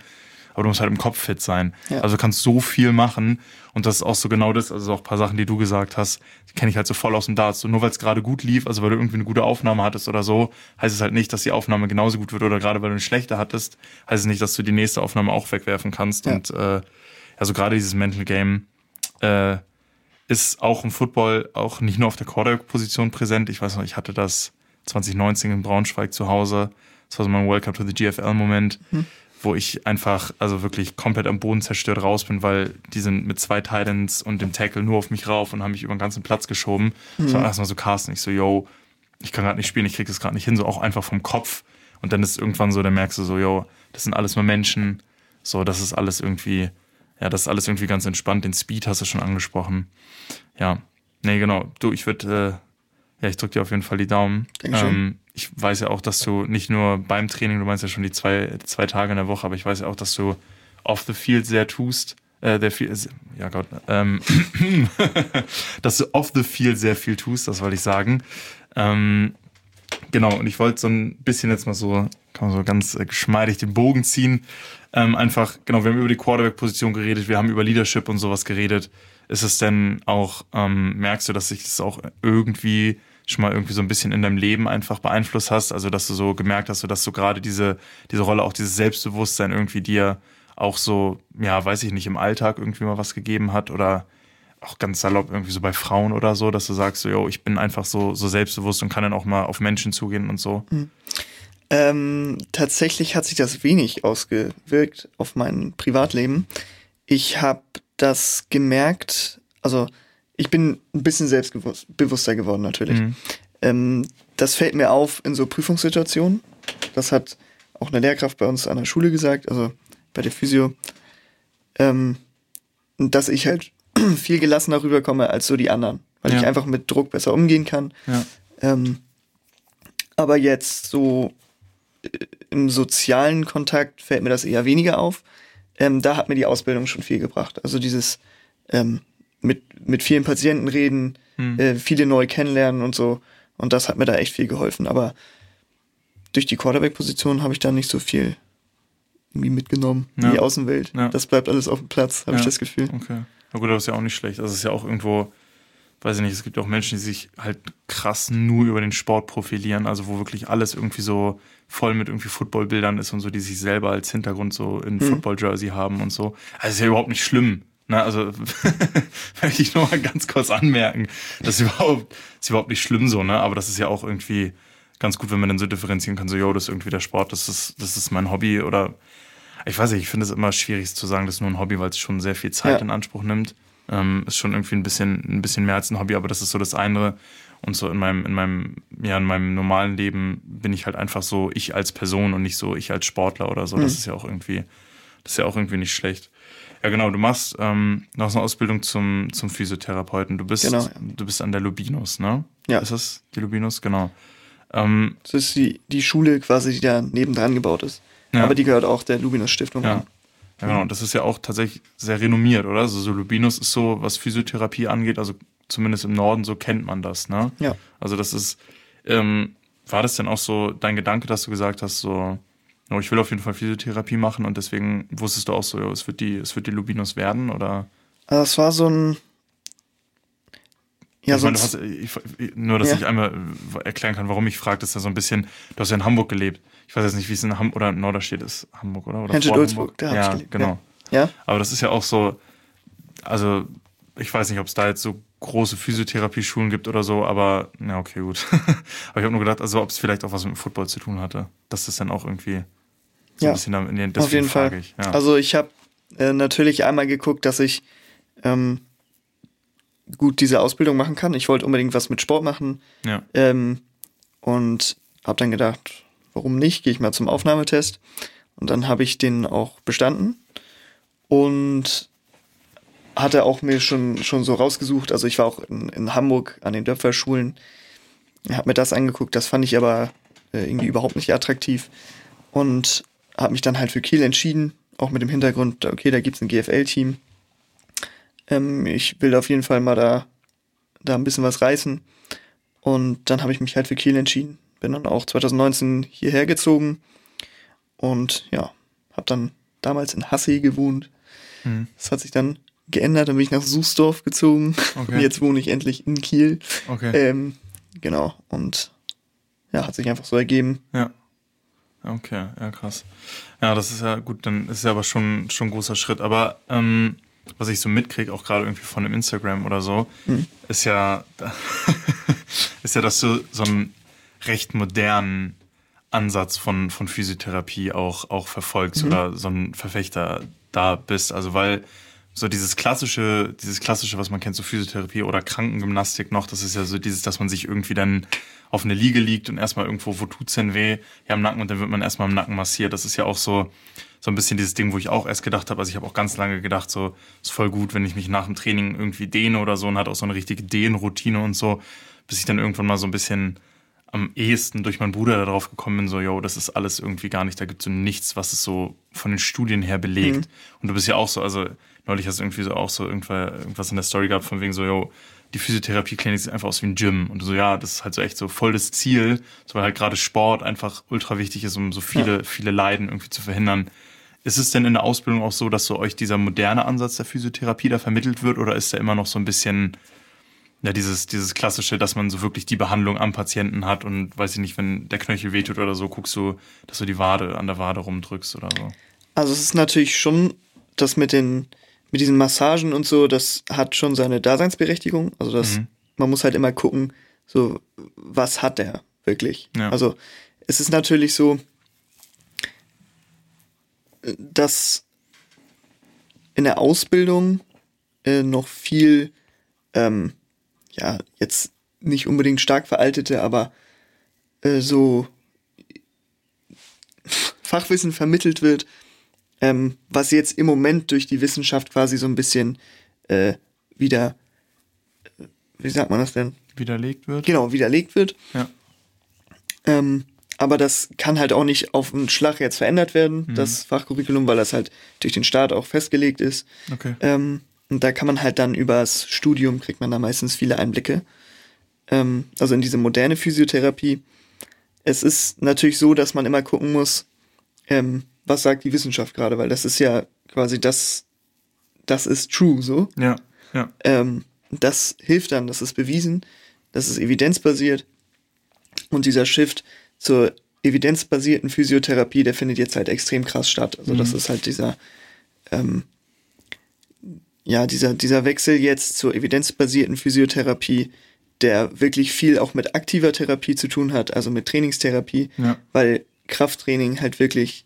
aber du musst halt im Kopf fit sein. Ja. Also du kannst so viel machen und das ist auch so genau das, also auch ein paar Sachen, die du gesagt hast, die kenne ich halt so voll aus dem Darts. So, nur weil es gerade gut lief, also weil du irgendwie eine gute Aufnahme hattest oder so, heißt es halt nicht, dass die Aufnahme genauso gut wird oder gerade weil du eine schlechte hattest, heißt es nicht, dass du die nächste Aufnahme auch wegwerfen kannst. Ja. Und äh, also gerade dieses Mental Game äh, ist auch im Football auch nicht nur auf der Quarterback-Position präsent. Ich weiß noch, ich hatte das 2019 in Braunschweig zu Hause. Das war so mein Welcome to the GFL-Moment. Hm wo ich einfach, also wirklich komplett am Boden zerstört raus bin, weil die sind mit zwei Titans und dem Tackle nur auf mich rauf und haben mich über den ganzen Platz geschoben. Mhm. Das war erstmal so Carsten, ich so, yo, ich kann gerade nicht spielen, ich krieg das gerade nicht hin, so auch einfach vom Kopf. Und dann ist irgendwann so, dann merkst du so, yo, das sind alles nur Menschen, so, das ist alles irgendwie, ja, das ist alles irgendwie ganz entspannt. Den Speed hast du schon angesprochen. Ja, nee, genau. Du, ich würde, äh, ja, ich drück dir auf jeden Fall die Daumen. Ähm, ich weiß ja auch, dass du nicht nur beim Training, du meinst ja schon die zwei, zwei Tage in der Woche, aber ich weiß ja auch, dass du off the field sehr tust. Äh, der viel, ja Gott, ähm, [laughs] dass du off the field sehr viel tust, das wollte ich sagen. Ähm, genau, und ich wollte so ein bisschen jetzt mal so, kann man so ganz äh, geschmeidig den Bogen ziehen. Ähm, einfach, genau, wir haben über die Quarterback-Position geredet, wir haben über Leadership und sowas geredet. Ist es denn auch, ähm, merkst du, dass sich das auch irgendwie schon mal irgendwie so ein bisschen in deinem Leben einfach beeinflusst hast? Also, dass du so gemerkt hast, dass du gerade diese, diese Rolle, auch dieses Selbstbewusstsein irgendwie dir auch so, ja, weiß ich nicht, im Alltag irgendwie mal was gegeben hat oder auch ganz salopp irgendwie so bei Frauen oder so, dass du sagst, so, yo, ich bin einfach so, so selbstbewusst und kann dann auch mal auf Menschen zugehen und so? Mhm. Ähm, tatsächlich hat sich das wenig ausgewirkt auf mein Privatleben. Ich habe das gemerkt, also ich bin ein bisschen selbstbewusster geworden natürlich. Mhm. Ähm, das fällt mir auf in so Prüfungssituationen. Das hat auch eine Lehrkraft bei uns an der Schule gesagt, also bei der Physio, ähm, dass ich halt [clears throat] viel gelassener rüberkomme als so die anderen, weil ja. ich einfach mit Druck besser umgehen kann. Ja. Ähm, aber jetzt so äh, im sozialen Kontakt fällt mir das eher weniger auf. Ähm, da hat mir die Ausbildung schon viel gebracht. Also dieses ähm, mit, mit vielen Patienten reden, hm. äh, viele neu kennenlernen und so. Und das hat mir da echt viel geholfen. Aber durch die Quarterback-Position habe ich da nicht so viel irgendwie mitgenommen ja. in die Außenwelt. Ja. Das bleibt alles auf dem Platz, habe ja. ich das Gefühl. Okay. Na gut, das ist ja auch nicht schlecht. Das ist ja auch irgendwo, weiß ich nicht, es gibt auch Menschen, die sich halt krass nur über den Sport profilieren, also wo wirklich alles irgendwie so voll mit irgendwie Footballbildern ist und so, die sich selber als Hintergrund so in hm. Football-Jersey haben und so. Also ist ja überhaupt nicht schlimm. Na, also [laughs] möchte ich nur mal ganz kurz anmerken, das ist überhaupt, ist überhaupt nicht schlimm so, ne? Aber das ist ja auch irgendwie ganz gut, wenn man dann so differenzieren kann, so, yo, das ist irgendwie der Sport, das ist, das ist mein Hobby oder ich weiß nicht, ich finde es immer schwierig zu sagen, das ist nur ein Hobby, weil es schon sehr viel Zeit ja. in Anspruch nimmt. Ähm, ist schon irgendwie ein bisschen, ein bisschen mehr als ein Hobby, aber das ist so das eine. Und so in meinem, in meinem, ja, in meinem normalen Leben bin ich halt einfach so ich als Person und nicht so ich als Sportler oder so. Mhm. Das ist ja auch irgendwie, das ist ja auch irgendwie nicht schlecht. Ja, genau, du machst ähm, noch eine Ausbildung zum, zum Physiotherapeuten. Du bist, genau, ja. du bist an der Lubinus, ne? Ja. Ist das die Lubinus? Genau. Ähm, das ist die, die Schule quasi, die da nebendran gebaut ist. Ja. Aber die gehört auch der Lubinus Stiftung ja. an. Ja, genau. Das ist ja auch tatsächlich sehr renommiert, oder? Also so Lubinus ist so, was Physiotherapie angeht, also zumindest im Norden, so kennt man das, ne? Ja. Also das ist, ähm, war das denn auch so dein Gedanke, dass du gesagt hast, so, aber ich will auf jeden Fall Physiotherapie machen und deswegen wusstest du auch so, ja, es wird die, es wird die Lubinus werden, oder? Das war so ein. Ja, ich meine, hast, ich, nur, dass ja. ich einmal erklären kann, warum ich frage, ist ja so ein bisschen, du hast ja in Hamburg gelebt. Ich weiß jetzt nicht, wie es in Hamburg oder in Norderstedt ist, Hamburg, oder? oder Henschel-Dulzburg, da ja, ich gelebt. genau. Ja. Aber das ist ja auch so, also ich weiß nicht, ob es da jetzt so große Physiotherapieschulen gibt oder so, aber ja, okay, gut. [laughs] aber ich habe nur gedacht, also ob es vielleicht auch was mit dem Football zu tun hatte, dass das dann auch irgendwie so ja, ein bisschen in den, auf jeden Fall. Ich, ja. Also ich habe äh, natürlich einmal geguckt, dass ich ähm, gut diese Ausbildung machen kann. Ich wollte unbedingt was mit Sport machen. Ja. Ähm, und habe dann gedacht, warum nicht? Gehe ich mal zum Aufnahmetest. Und dann habe ich den auch bestanden. Und hatte auch mir schon, schon so rausgesucht. Also ich war auch in, in Hamburg an den Döpferschulen, habe mir das angeguckt. Das fand ich aber äh, irgendwie überhaupt nicht attraktiv und habe mich dann halt für Kiel entschieden, auch mit dem Hintergrund, okay, da gibt's ein GFL-Team. Ähm, ich will auf jeden Fall mal da, da ein bisschen was reißen. Und dann habe ich mich halt für Kiel entschieden. Bin dann auch 2019 hierher gezogen und ja, habe dann damals in Hassee gewohnt. Mhm. Das hat sich dann geändert, dann bin ich nach Sußdorf gezogen. Okay. [laughs] Und jetzt wohne ich endlich in Kiel. Okay. Ähm, genau. Und ja, hat sich einfach so ergeben. Ja. Okay, ja, krass. Ja, das ist ja gut, dann ist ja aber schon, schon ein großer Schritt. Aber ähm, was ich so mitkriege, auch gerade irgendwie von dem Instagram oder so, mhm. ist ja, [laughs] ist ja, dass du so einen recht modernen Ansatz von, von Physiotherapie auch, auch verfolgst mhm. oder so ein Verfechter da bist. Also weil so dieses klassische, dieses klassische, was man kennt, so Physiotherapie oder Krankengymnastik noch, das ist ja so dieses, dass man sich irgendwie dann auf eine Liege liegt und erstmal irgendwo, wo tut's denn weh? Ja, im Nacken und dann wird man erstmal im Nacken massiert. Das ist ja auch so, so ein bisschen dieses Ding, wo ich auch erst gedacht habe, also ich habe auch ganz lange gedacht, so ist voll gut, wenn ich mich nach dem Training irgendwie dehne oder so und hat auch so eine richtige Dehnroutine und so, bis ich dann irgendwann mal so ein bisschen am ehesten durch meinen Bruder darauf gekommen bin, so, yo, das ist alles irgendwie gar nicht, da gibt es so nichts, was es so von den Studien her belegt. Mhm. Und du bist ja auch so, also neulich hast du irgendwie so auch so irgendwas in der Story gehabt, von wegen so, yo, die Physiotherapie-Klinik sieht einfach aus wie ein Gym. Und so, ja, das ist halt so echt so voll das Ziel, so, weil halt gerade Sport einfach ultra wichtig ist, um so viele, ja. viele Leiden irgendwie zu verhindern. Ist es denn in der Ausbildung auch so, dass so euch dieser moderne Ansatz der Physiotherapie da vermittelt wird oder ist da immer noch so ein bisschen ja, dieses, dieses klassische, dass man so wirklich die Behandlung am Patienten hat und weiß ich nicht, wenn der Knöchel wehtut oder so, guckst du, dass du die Wade an der Wade rumdrückst oder so. Also es ist natürlich schon das mit den, mit diesen Massagen und so, das hat schon seine Daseinsberechtigung. Also das, mhm. man muss halt immer gucken, so, was hat der wirklich? Ja. Also es ist natürlich so, dass in der Ausbildung äh, noch viel ähm, ja, jetzt nicht unbedingt stark veraltete, aber äh, so Fachwissen vermittelt wird, ähm, was jetzt im Moment durch die Wissenschaft quasi so ein bisschen äh, wieder, äh, wie sagt man das denn? Widerlegt wird. Genau, widerlegt wird. Ja. Ähm, aber das kann halt auch nicht auf einen Schlag jetzt verändert werden, mhm. das Fachcurriculum, weil das halt durch den Staat auch festgelegt ist. Okay. Ähm, und da kann man halt dann übers Studium, kriegt man da meistens viele Einblicke. Ähm, also in diese moderne Physiotherapie. Es ist natürlich so, dass man immer gucken muss, ähm, was sagt die Wissenschaft gerade, weil das ist ja quasi das, das ist true so. Ja, ja. Ähm, das hilft dann, das ist bewiesen, das ist evidenzbasiert. Und dieser Shift zur evidenzbasierten Physiotherapie, der findet jetzt halt extrem krass statt. Also mhm. das ist halt dieser, ähm, ja, dieser, dieser Wechsel jetzt zur evidenzbasierten Physiotherapie, der wirklich viel auch mit aktiver Therapie zu tun hat, also mit Trainingstherapie, ja. weil Krafttraining halt wirklich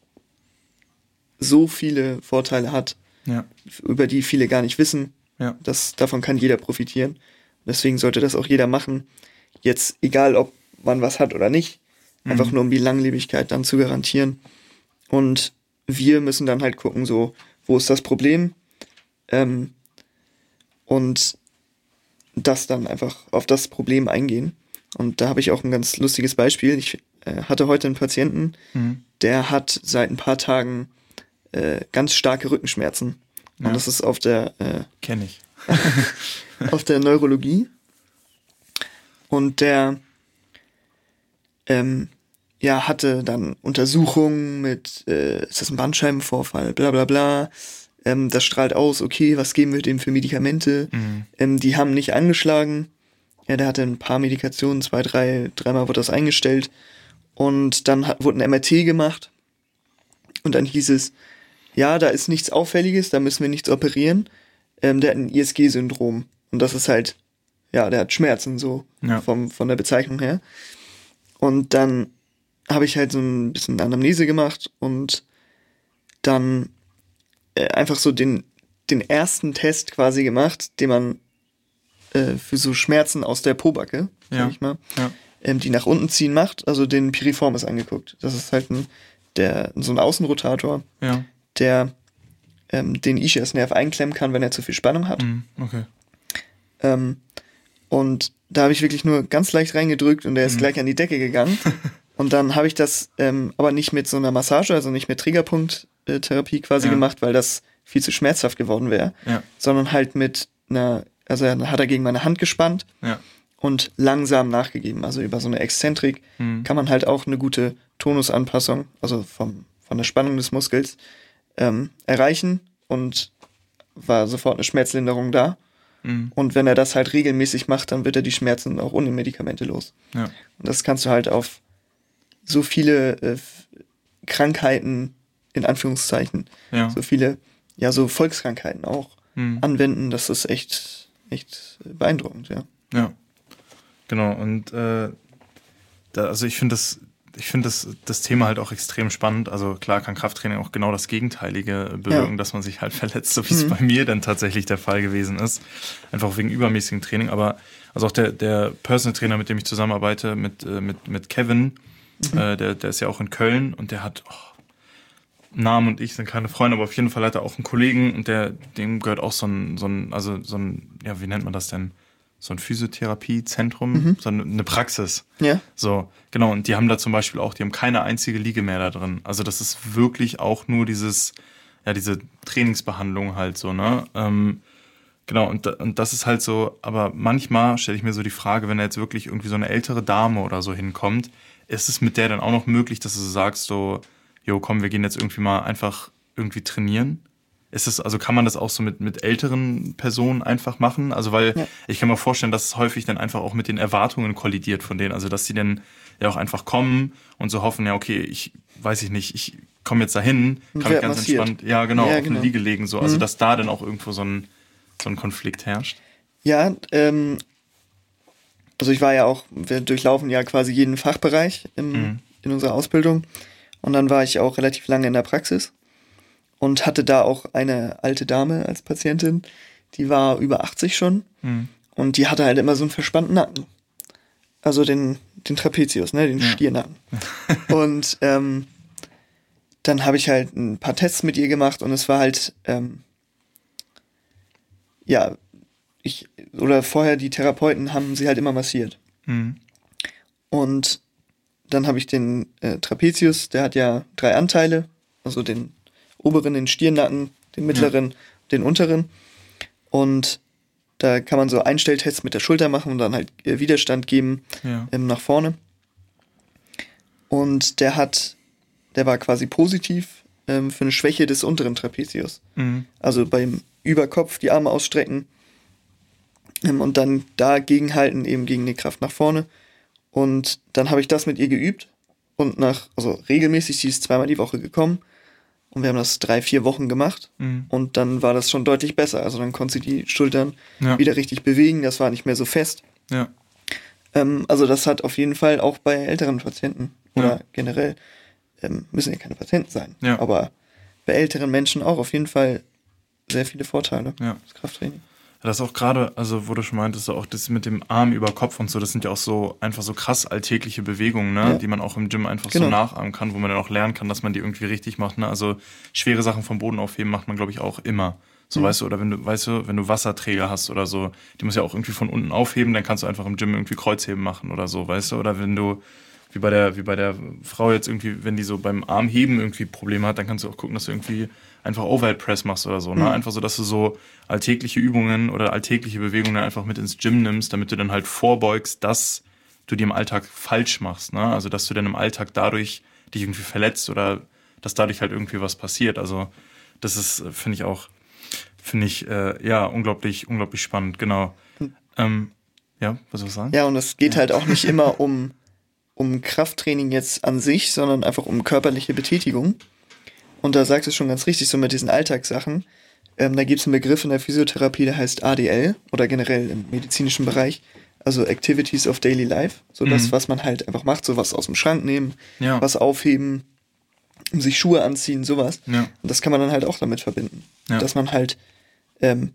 so viele Vorteile hat, ja. über die viele gar nicht wissen. Ja. Das, davon kann jeder profitieren. Deswegen sollte das auch jeder machen. Jetzt, egal ob man was hat oder nicht, mhm. einfach nur um die Langlebigkeit dann zu garantieren. Und wir müssen dann halt gucken, so, wo ist das Problem? Ähm, und das dann einfach auf das Problem eingehen. Und da habe ich auch ein ganz lustiges Beispiel. Ich äh, hatte heute einen Patienten, mhm. der hat seit ein paar Tagen äh, ganz starke Rückenschmerzen. Ja. Und das ist auf der äh, kenne ich [laughs] [laughs] auf der Neurologie. Und der ähm, ja hatte dann Untersuchungen mit äh, ist das ein Bandscheibenvorfall, bla bla bla ähm, das strahlt aus, okay, was geben wir dem für Medikamente? Mhm. Ähm, die haben nicht angeschlagen. Ja, der hatte ein paar Medikationen, zwei, drei, dreimal wurde das eingestellt. Und dann hat, wurde ein MRT gemacht. Und dann hieß es, ja, da ist nichts Auffälliges, da müssen wir nichts operieren. Ähm, der hat ein ISG-Syndrom. Und das ist halt, ja, der hat Schmerzen so ja. vom, von der Bezeichnung her. Und dann habe ich halt so ein bisschen Anamnese gemacht und dann äh, einfach so den, den ersten Test quasi gemacht, den man äh, für so Schmerzen aus der Pobacke, ja. sag ich mal, ja. ähm, die nach unten ziehen macht, also den Piriformis angeguckt. Das ist halt ein, der, so ein Außenrotator, ja. Der ähm, den Ischiasnerv einklemmen kann, wenn er zu viel Spannung hat. Mhm. Okay. Ähm, und da habe ich wirklich nur ganz leicht reingedrückt und der ist Mhm. gleich an die Decke gegangen. [laughs] und dann habe ich das ähm, aber nicht mit so einer Massage, also nicht mit Triggerpunkt-Therapie quasi Ja. gemacht, weil das viel zu schmerzhaft geworden wäre, Ja. sondern halt mit einer, also hat er gegen meine Hand gespannt Ja. und langsam nachgegeben. Also über so eine Exzentrik Mhm. kann man halt auch eine gute Tonusanpassung, also vom, von der Spannung des Muskels, ähm, erreichen und war sofort eine Schmerzlinderung da. Mhm. Und wenn er das halt regelmäßig macht, dann wird er die Schmerzen auch ohne Medikamente los. Ja. Und das kannst du halt auf so viele äh, Krankheiten, in Anführungszeichen, Ja. so viele, ja, so Volkskrankheiten auch Mhm. anwenden. Das ist echt, echt beeindruckend, ja. Ja. Genau, und äh, da, also ich finde das, ich finde das, das Thema halt auch extrem spannend. Also klar kann Krafttraining auch genau das Gegenteilige bewirken, Ja. dass man sich halt [laughs] verletzt, so wie es Mhm. bei mir dann tatsächlich der Fall gewesen ist. Einfach wegen übermäßigem Training. Aber also auch der, der Personal Trainer, mit dem ich zusammenarbeite, mit, äh, mit, mit Kevin, äh, der, der ist ja auch in Köln und der hat, oh, Namen und ich sind keine Freunde, aber auf jeden Fall hat er auch einen Kollegen und der, dem gehört auch so ein, so ein, also so ein, ja, wie nennt man das denn? So ein Physiotherapiezentrum, so eine, Praxis. Ja, So, genau. Und die haben da zum Beispiel auch, die haben keine einzige Liege mehr da drin. Also das ist wirklich auch nur dieses, ja, diese Trainingsbehandlung halt so, ne? Ähm, genau, und, und das ist halt so, aber manchmal stelle ich mir so die Frage, wenn da jetzt wirklich irgendwie so eine ältere Dame oder so hinkommt, ist es mit der dann auch noch möglich, dass du so sagst, so, jo, komm, wir gehen jetzt irgendwie mal einfach irgendwie trainieren? Ist es, also kann man das auch so mit, mit älteren Personen einfach machen? Also, weil Ja. ich kann mir vorstellen, dass es häufig dann einfach auch mit den Erwartungen kollidiert von denen. Also, dass die dann ja auch einfach kommen und so hoffen, ja, okay, ich weiß ich nicht, ich komme jetzt dahin, kann mich ganz massiert. entspannt, ja, genau, Ja, auf genau. eine Liege legen, so. Also, Mhm. dass da dann auch irgendwo so ein, so ein Konflikt herrscht. ja, ähm, also ich war ja auch, wir durchlaufen ja quasi jeden Fachbereich im, Mhm. in unserer Ausbildung. Und dann war ich auch relativ lange in der Praxis und hatte da auch eine alte Dame als Patientin, die war über 80 schon Mhm. und die hatte halt immer so einen verspannten Nacken. Also den, den Trapezius, ne, den Ja. Stiernacken. [laughs] und ähm, dann habe ich halt ein paar Tests mit ihr gemacht und es war halt, ähm, ja, ich, oder vorher die Therapeuten haben sie halt immer massiert. Mhm. Und dann habe ich den äh, Trapezius, der hat ja drei Anteile, also den oberen, den Stirnnacken, den mittleren, den unteren. Und da kann man so Einstelltests mit der Schulter machen und dann halt äh, Widerstand geben Ja. ähm, nach vorne. Und der hat, der war quasi positiv ähm, für eine Schwäche des unteren Trapezius. Mhm. Also beim Überkopf die Arme ausstrecken ähm, und dann dagegen halten, eben gegen die Kraft nach vorne. Und dann habe ich das mit ihr geübt und nach, also regelmäßig, sie ist zweimal die Woche gekommen und wir haben das drei, vier Wochen gemacht Mhm. und dann war das schon deutlich besser. Also dann konnte sie die Schultern Ja. wieder richtig bewegen, das war nicht mehr so fest. Ja. Ähm, also das hat auf jeden Fall auch bei älteren Patienten oder Ja. generell, ähm, müssen ja keine Patienten sein, aber bei älteren Menschen auch auf jeden Fall sehr viele Vorteile. Das Krafttraining. Das ist auch gerade, also wo du schon meintest, auch das mit dem Arm über Kopf und so, das sind ja auch so einfach so krass alltägliche Bewegungen, ne? Ja. die man auch im Gym einfach Genau. so nachahmen kann, wo man dann auch lernen kann, dass man die irgendwie richtig macht. Ne? Also schwere Sachen vom Boden aufheben macht man, glaube ich, auch immer. So Mhm. weißt du, oder wenn du, weißt du, wenn du Wasserträger hast oder so, die muss ja auch irgendwie von unten aufheben, dann kannst du einfach im Gym irgendwie Kreuzheben machen oder so, weißt du? Oder wenn du, wie bei der, wie bei der Frau jetzt irgendwie, wenn die so beim Armheben irgendwie Probleme hat, dann kannst du auch gucken, dass du irgendwie einfach Overhead Press machst oder so, ne? Mhm. Einfach so, dass du so alltägliche Übungen oder alltägliche Bewegungen einfach mit ins Gym nimmst, damit du dann halt vorbeugst, dass du die im Alltag falsch machst, ne? Also, dass du dann im Alltag dadurch dich irgendwie verletzt oder dass dadurch halt irgendwie was passiert. Also, das ist, äh, finde ich auch, finde ich, äh, ja, unglaublich, unglaublich spannend, genau. Ähm, ja, was soll ich sagen? Ja, und es geht halt auch nicht [laughs] immer um, um Krafttraining jetzt an sich, sondern einfach um körperliche Betätigung. Und da sagst du schon ganz richtig, so mit diesen Alltagssachen. Ähm, da gibt es einen Begriff in der Physiotherapie, der heißt ADL oder generell im medizinischen Bereich, also Activities of Daily Life. So das, Mhm. was man halt einfach macht, so was aus dem Schrank nehmen, Ja. was aufheben, sich Schuhe anziehen, sowas. Ja. Und das kann man dann halt auch damit verbinden. Ja. Dass man halt ähm,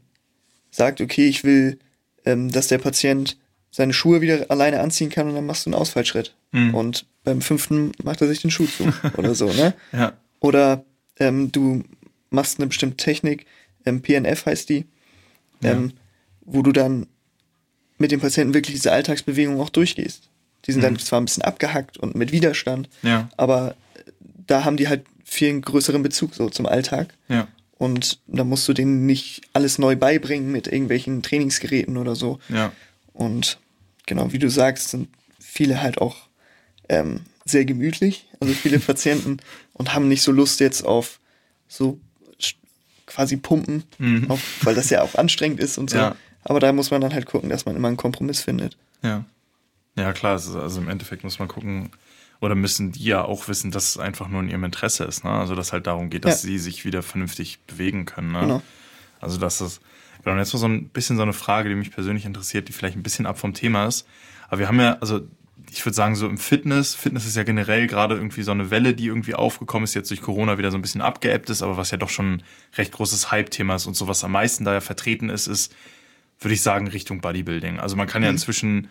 sagt, okay, ich will, ähm, dass der Patient seine Schuhe wieder alleine anziehen kann und dann machst du einen Ausfallschritt. Mhm. Und beim fünften macht er sich den Schuh zu [laughs] oder so, ne? Ja. Oder ähm, du machst eine bestimmte Technik, ähm, PNF heißt die, ähm, wo du dann mit dem Patienten wirklich diese Alltagsbewegungen auch durchgehst. Die sind dann Mhm. zwar ein bisschen abgehackt und mit Widerstand, Ja, aber da haben die halt viel größeren Bezug so zum Alltag. ja. Und da musst du denen nicht alles neu beibringen mit irgendwelchen Trainingsgeräten oder so. Ja, Und genau, wie du sagst, sind viele halt auch ähm, sehr gemütlich, also viele [laughs] Patienten und haben nicht so Lust jetzt auf so quasi Pumpen, Mhm. auf, weil das ja auch anstrengend ist und so. Ja. Aber da muss man dann halt gucken, dass man immer einen Kompromiss findet. ja. Ja, klar, es also im Endeffekt muss man gucken, oder müssen die ja auch wissen, dass es einfach nur in ihrem Interesse ist, ne? Also dass halt darum geht, dass Ja. sie sich wieder vernünftig bewegen können. Ne? Genau. Also das ist, genau, und jetzt mal so ein bisschen so eine Frage, die mich persönlich interessiert, die vielleicht ein bisschen ab vom Thema ist. Aber wir haben ja, also ich würde sagen, so im Fitness, Fitness ist ja generell gerade irgendwie so eine Welle, die irgendwie aufgekommen ist, jetzt durch Corona wieder so ein bisschen abgeebbt ist, aber was ja doch schon ein recht großes Hype-Thema ist und so, was am meisten da ja vertreten ist, ist, würde ich sagen, Richtung Bodybuilding. Also man kann ja inzwischen,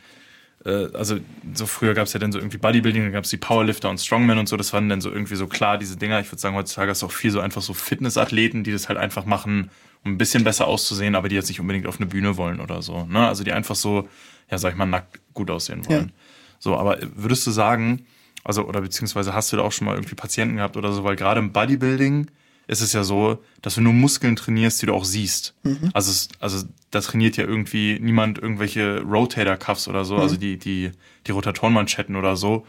äh, also so früher gab es ja dann so irgendwie Bodybuilding, dann gab es die Powerlifter und Strongmen und so, das waren dann so irgendwie so klar, diese Dinger. Ich würde sagen, heutzutage ist auch viel so einfach so Fitnessathleten, die das halt einfach machen, um ein bisschen besser auszusehen, aber die jetzt nicht unbedingt auf eine Bühne wollen oder so. Ne? Also die einfach so, ja, sag ich mal, nackt gut aussehen wollen. So, aber würdest du sagen, also, oder beziehungsweise hast du da auch schon mal irgendwie Patienten gehabt oder so, weil gerade im Bodybuilding ist es ja so, dass du nur Muskeln trainierst, die du auch siehst. Also, es, also da trainiert ja irgendwie niemand irgendwelche Rotator-Cuffs oder so, also die, die, die Rotatorenmanschetten oder so.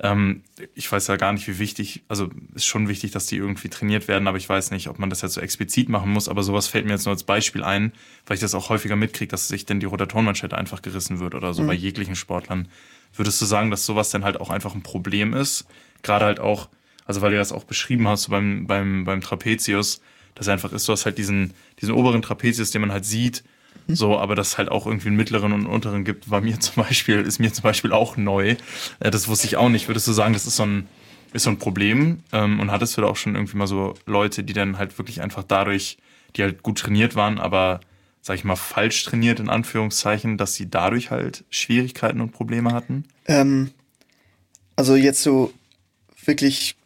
Ähm, ich weiß ja gar nicht, wie wichtig, also ist schon wichtig, dass die irgendwie trainiert werden, aber ich weiß nicht, ob man das jetzt so explizit machen muss, aber sowas fällt mir jetzt nur als Beispiel ein, weil ich das auch häufiger mitkriege, dass sich denn die Rotatorenmanschette einfach gerissen wird oder so bei jeglichen Sportlern. Würdest du sagen, dass sowas dann halt auch einfach ein Problem ist? Gerade halt auch, also weil du das auch beschrieben hast beim, beim, beim Trapezius, dass einfach ist, du hast halt diesen, diesen oberen Trapezius, den man halt sieht, so, aber dass es halt auch irgendwie einen mittleren und einen unteren gibt, war mir [laughs] zum Beispiel, ist mir zum Beispiel auch neu. Äh, Das wusste ich auch nicht. Würdest du sagen, das ist so ein, ist so ein Problem? Ähm, Und hattest du da auch schon irgendwie mal so Leute, die dann halt wirklich einfach dadurch, die halt gut trainiert waren, aber sag ich mal, falsch trainiert, in Anführungszeichen, dass sie dadurch halt Schwierigkeiten und Probleme hatten? Ähm, also jetzt so wirklich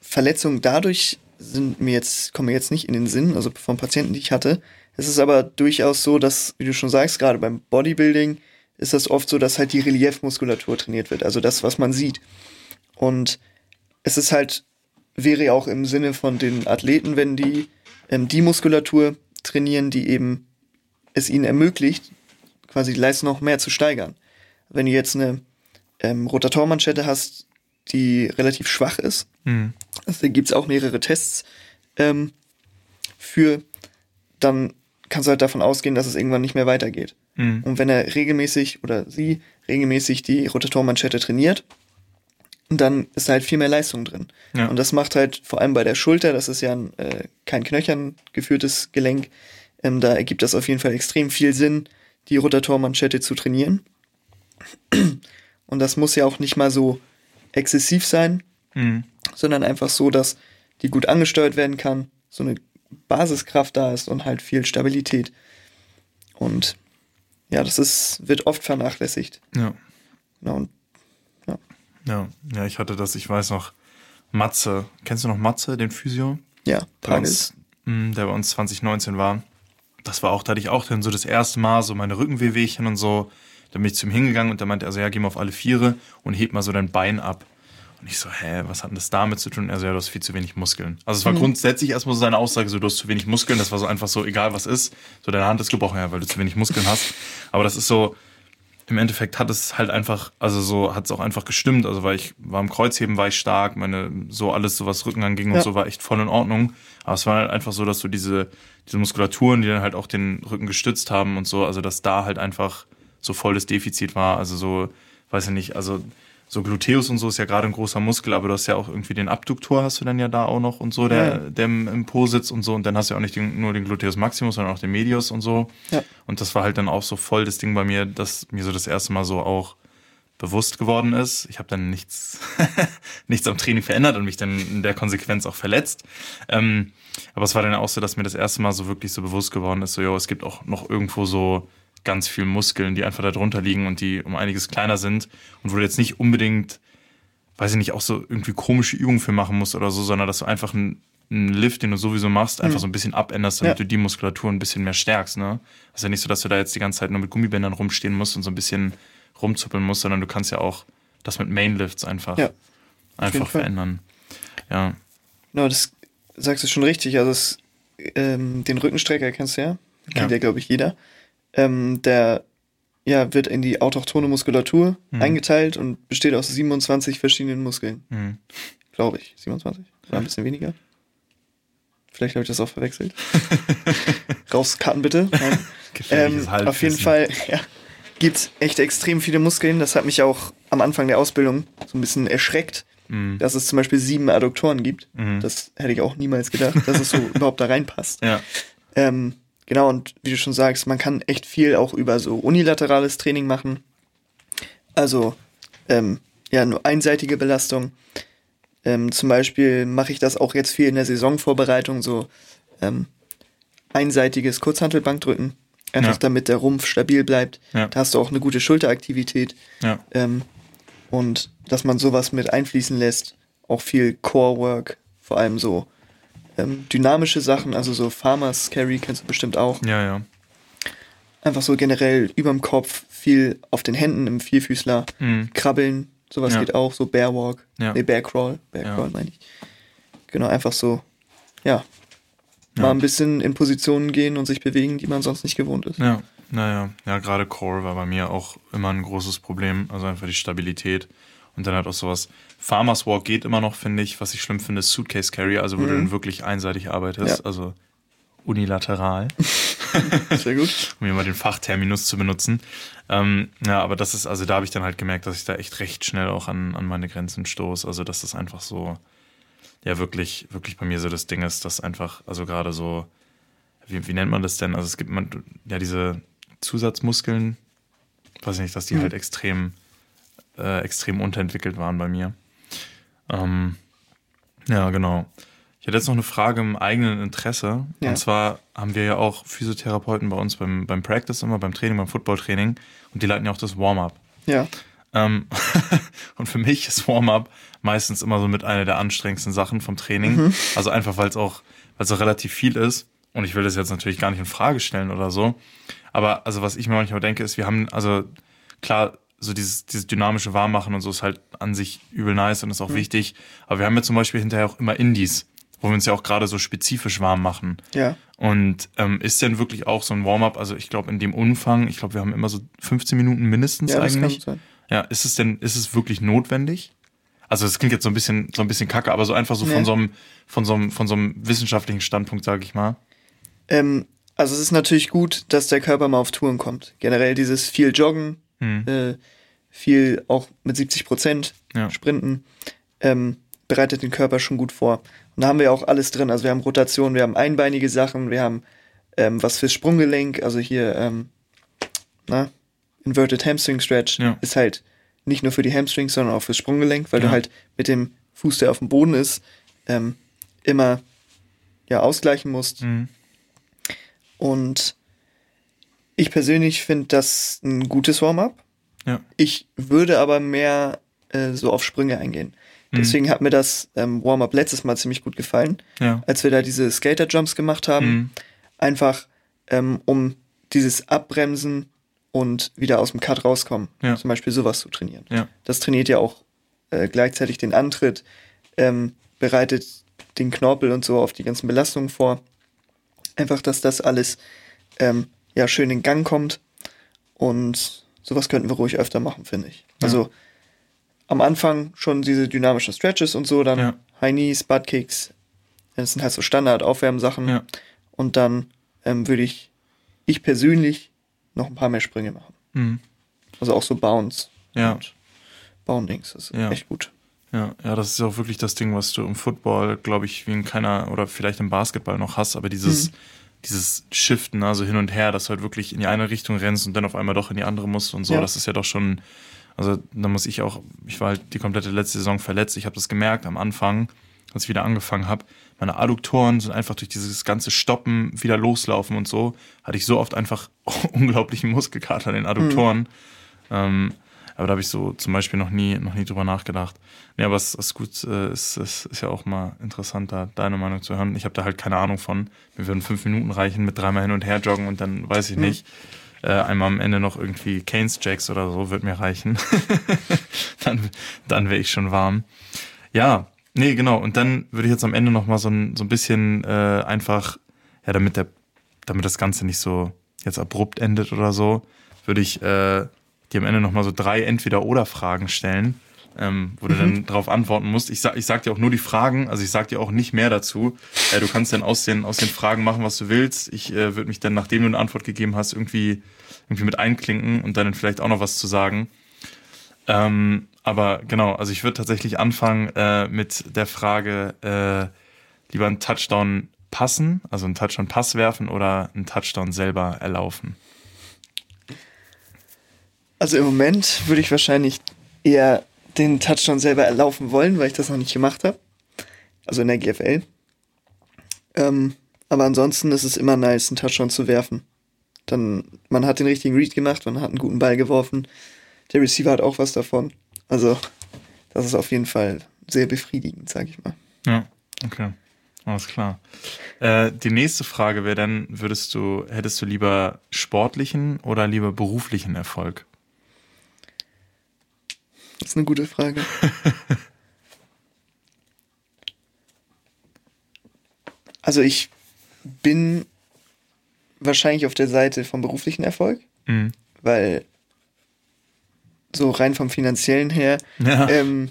Verletzungen dadurch sind mir jetzt, kommen mir jetzt nicht in den Sinn, also von Patienten, die ich hatte. Es ist aber durchaus so, dass, wie du schon sagst, gerade beim Bodybuilding ist das oft so, dass halt die Reliefmuskulatur trainiert wird, also das, was man sieht. Und es ist halt, wäre ja auch im Sinne von den Athleten, wenn die ähm, die Muskulatur trainieren, die eben es ihnen ermöglicht, quasi die Leistung noch mehr zu steigern. Wenn du jetzt eine ähm, Rotatormanschette hast, die relativ schwach ist, Mhm. also da gibt's auch mehrere Tests ähm, für, dann kannst du halt davon ausgehen, dass es irgendwann nicht mehr weitergeht. Mhm. Und wenn er regelmäßig oder sie regelmäßig die Rotatormanschette trainiert, dann ist da halt viel mehr Leistung drin. Ja. Und das macht halt vor allem bei der Schulter, das ist ja ein, äh, kein Knöchern geführtes Gelenk, ähm, da ergibt das auf jeden Fall extrem viel Sinn, die Rotatormanschette zu trainieren. Und das muss ja auch nicht mal so exzessiv sein, Mhm. sondern einfach so, dass die gut angesteuert werden kann, so eine Basiskraft da ist und halt viel Stabilität. Und ja, das ist, wird oft vernachlässigt. Ja. Genau. Und Ja. Ja, ich hatte das, ich weiß noch, Matze. Kennst du noch Matze, den Physio? ja, der bei Pagels. uns, mh, der bei uns 2019 war. Das war auch, da hatte ich auch dann so das erste Mal so meine Rückenwehwehchen und so. Da bin ich zu ihm hingegangen und der meinte, also ja, geh mal auf alle Viere und heb mal so dein Bein ab. Und ich so, hä, was hat denn das damit zu tun? Er so, ja, du hast viel zu wenig Muskeln. Also es war grundsätzlich erstmal so seine Aussage, so, du hast zu wenig Muskeln. Das war so einfach so, egal was ist. So, deine Hand ist gebrochen, ja, weil du zu wenig Muskeln hast. Aber das ist so, im Endeffekt hat es halt einfach, also so hat es auch einfach gestimmt. Also weil ich war im Kreuzheben, war ich stark, meine, so alles, so was Rücken anging und Ja. so, war echt voll in Ordnung. Aber es war halt einfach so, dass du diese, diese Muskulaturen, die dann halt auch den Rücken gestützt haben und so, also dass da halt einfach so volles Defizit war. Also so, weiß ich nicht, also so Gluteus und so ist ja gerade ein großer Muskel, aber du hast ja auch irgendwie den Abduktor hast du dann ja da auch noch und so, der, der im, im Po sitzt und so. Und dann hast du ja auch nicht den, nur den Gluteus Maximus, sondern auch den Medius und so. Ja. Und das war halt dann auch so voll das Ding bei mir, dass mir so das erste Mal so auch bewusst geworden ist. Ich habe dann nichts, [laughs] nichts am Training verändert und mich dann in der Konsequenz auch verletzt. Ähm, aber es war dann auch so, dass mir das erste Mal so wirklich so bewusst geworden ist, so, jo, es gibt auch noch irgendwo so ganz viel Muskeln, die einfach da drunter liegen und die um einiges kleiner sind und wo du jetzt nicht unbedingt, weiß ich nicht, auch so irgendwie komische Übungen für machen musst oder so, sondern dass du einfach ein einen Lift, den du sowieso machst, einfach Mhm. so ein bisschen abänderst, damit Ja. du die Muskulatur ein bisschen mehr stärkst. Ne? ist ja nicht so, dass du da jetzt die ganze Zeit nur mit Gummibändern rumstehen musst und so ein bisschen rumzuppeln musst, sondern du kannst ja auch das mit Mainlifts einfach, Ja, einfach verändern. Ja, Genau, das sagst du schon richtig. Also es, ähm, den Rückenstrecker kennst du ja. Kennt Ja. ja, glaube ich, jeder. Ähm, der ja, wird in die autochtone Muskulatur Mhm. eingeteilt und besteht aus 27 verschiedenen Muskeln. mhm. Glaube ich. 27? Oder ein bisschen weniger. Vielleicht habe ich das auch verwechselt. [laughs] Rauskarten bitte. [laughs] Ähm, auf jeden. Fall ja, gibt echt extrem viele Muskeln. Das hat mich auch am Anfang der Ausbildung so ein bisschen erschreckt, Mhm. dass es zum Beispiel sieben Adduktoren gibt. Mhm. Das hätte ich auch niemals gedacht, dass es so [laughs] überhaupt da reinpasst. Ja, Ähm, genau, und wie du schon sagst, man kann echt viel auch über so unilaterales Training machen. Also, ähm, ja, nur einseitige Belastung. Ähm, zum Beispiel mache ich das auch jetzt viel in der Saisonvorbereitung, so ähm, einseitiges Kurzhantelbankdrücken. Einfach Ja. damit der Rumpf stabil bleibt. Ja. Da hast du auch eine gute Schulteraktivität. ja, Ähm, und dass man sowas mit einfließen lässt, auch viel Core-Work, vor allem so ähm, dynamische Sachen, also so Farmers Carry kennst du bestimmt auch. ja, ja. Einfach so generell überm Kopf, viel auf den Händen im Vierfüßler, Mhm. krabbeln, sowas Ja. geht auch, so Bear Walk, Ja. nee, Bear Crawl, Bear Ja. Crawl meine ich. Genau, einfach so, ja, Ja. mal ein bisschen in Positionen gehen und sich bewegen, die man sonst nicht gewohnt ist. Ja, naja, ja, gerade Core war bei mir auch immer ein großes Problem, also einfach die Stabilität und dann halt auch sowas. Farmers Walk geht immer noch, finde ich. Was ich schlimm finde, ist Suitcase Carry, also wo du dann wirklich einseitig arbeitest, Ja. also unilateral, [laughs] Sehr gut. [laughs] um hier mal den Fachterminus zu benutzen. Ähm, ja, aber das ist, also da habe ich dann halt gemerkt, dass ich da echt recht schnell auch an, an meine Grenzen stoße. Also dass das einfach so, ja, wirklich, wirklich bei mir so das Ding ist, dass einfach, also gerade so, wie, wie nennt man das denn? Also es gibt man, ja, diese Zusatzmuskeln, weiß ich nicht, dass die Mhm. halt extrem, äh, extrem unterentwickelt waren bei mir. Ähm, ja, genau. Ich hätte jetzt noch eine Frage im eigenen Interesse. Ja. Und zwar haben wir ja auch Physiotherapeuten bei uns beim, beim Practice immer, beim Training, beim Footballtraining. Und die leiten ja auch das Warm-up. Ja, Ähm, [laughs] und für mich ist Warm-up meistens immer so mit einer der anstrengendsten Sachen vom Training. Also einfach, weil es auch, weil es auch relativ viel ist. Und ich will das jetzt natürlich gar nicht in Frage stellen oder so. Aber also was ich mir manchmal denke, ist, wir haben, also klar, so dieses, dieses dynamische Warmmachen und so ist halt an sich übel nice und ist auch wichtig. Aber wir haben ja zum Beispiel hinterher auch immer Indies, wo wir uns ja auch gerade so spezifisch warm machen. ja. Und ähm, ist denn wirklich auch so ein Warm-up, also ich glaube in dem Umfang, ich glaube, wir haben immer so 15 Minuten mindestens Ja, eigentlich. Ja, ist es denn, ist es wirklich notwendig? Also das klingt jetzt so ein bisschen, so ein bisschen kacke, aber so einfach so Nee. von so einem, von so einem, von so einem wissenschaftlichen Standpunkt, sage ich mal. Ähm, also es ist natürlich gut, dass der Körper mal auf Touren kommt. Generell dieses viel Joggen, Hm. äh, viel auch mit 70 Prozent Ja. Sprinten, ähm, bereitet den Körper schon gut vor. Und da haben wir auch alles drin. Also wir haben Rotation, wir haben einbeinige Sachen, wir haben ähm, was fürs Sprunggelenk, also hier ähm, na, Inverted Hamstring Stretch Ja. ist halt nicht nur für die Hamstrings, sondern auch fürs Sprunggelenk, weil Ja. du halt mit dem Fuß, der auf dem Boden ist, ähm, immer ja ausgleichen musst. Mhm. Und ich persönlich finde das ein gutes Warm-up. Ja. Ich würde aber mehr äh, so auf Sprünge eingehen. Mhm. Deswegen hat mir das ähm, Warm-up letztes Mal ziemlich gut gefallen, Ja. als wir da diese Skater-Jumps gemacht haben. Mhm. Einfach ähm, um dieses Abbremsen und wieder aus dem Cut rauskommen. Ja. Zum Beispiel sowas zu trainieren. Ja. Das trainiert ja auch äh, gleichzeitig den Antritt, ähm, bereitet den Knorpel und so auf die ganzen Belastungen vor. Einfach, dass das alles ähm, ja schön in Gang kommt. Und sowas könnten wir ruhig öfter machen, finde ich. Ja. Also am Anfang schon diese dynamischen Stretches und so, dann Ja. High Knees, Butt Kicks. Das sind halt so Standard-Aufwärmsachen. Ja. Und dann ähm, würde ich, ich persönlich, noch ein paar mehr Sprünge machen. Mhm. Also auch so Bounce Ja. und Boundings. Das ist Ja. echt gut. Ja, ja, das ist auch wirklich das Ding, was du im Football, glaube ich, wie in keiner oder vielleicht im Basketball noch hast, aber dieses, Mhm. Dieses Shiften, also hin und her, dass du halt wirklich in die eine Richtung rennst und dann auf einmal doch in die andere musst und so, Ja. das ist ja doch schon, also da muss ich auch, ich war halt die komplette letzte Saison verletzt, ich habe das gemerkt am Anfang, als ich wieder angefangen habe, meine Adduktoren sind einfach durch dieses ganze Stoppen, wieder loslaufen und so, hatte ich so oft einfach [laughs] unglaublichen Muskelkater in den Adduktoren. Ähm, Aber da habe ich so zum Beispiel noch nie, noch nie drüber nachgedacht. Nee, aber es ist gut, äh, es ist, ist ja auch mal interessant, da deine Meinung zu hören. Ich habe da halt keine Ahnung von. Mir würden fünf Minuten reichen mit dreimal hin und her joggen und dann weiß ich nicht. Äh, einmal am Ende noch irgendwie Canes Jacks oder so wird mir reichen. [laughs] dann dann wäre ich schon warm. Ja, nee, genau. Und dann würde ich jetzt am Ende noch mal so ein, so ein bisschen äh, einfach, ja, damit der, damit das Ganze nicht so jetzt abrupt endet oder so, würde ich äh, dir am Ende noch mal so drei Entweder-Oder-Fragen stellen ähm, wo du dann mhm. darauf antworten musst. Ich sag, ich sag dir auch nur die Fragen, also ich sag dir auch nicht mehr dazu. Äh, du kannst dann aus den, aus den Fragen machen, was du willst. Ich äh, würde mich dann, nachdem du eine Antwort gegeben hast, irgendwie, irgendwie mit einklinken und dann vielleicht auch noch was zu sagen. Ähm, aber genau, also ich würde tatsächlich anfangen äh, mit der Frage, äh, lieber einen Touchdown passen, also einen Touchdown-Pass werfen oder einen Touchdown selber erlaufen? Also im Moment würde ich wahrscheinlich eher den Touchdown selber erlaufen wollen, weil ich das noch nicht gemacht habe. Also in der GFL. Ähm, aber ansonsten ist es immer nice, einen Touchdown zu werfen. Dann, man hat den richtigen Read gemacht, man hat einen guten Ball geworfen. Der Receiver hat auch was davon. Also, das ist auf jeden Fall sehr befriedigend, sag ich mal. Ja, okay. Alles klar. Äh, die nächste Frage wäre dann, würdest du, hättest du lieber sportlichen oder lieber beruflichen Erfolg? Das ist eine gute Frage. [laughs] also ich bin wahrscheinlich auf der Seite vom beruflichen Erfolg, mhm. weil so rein vom finanziellen her ja. ähm,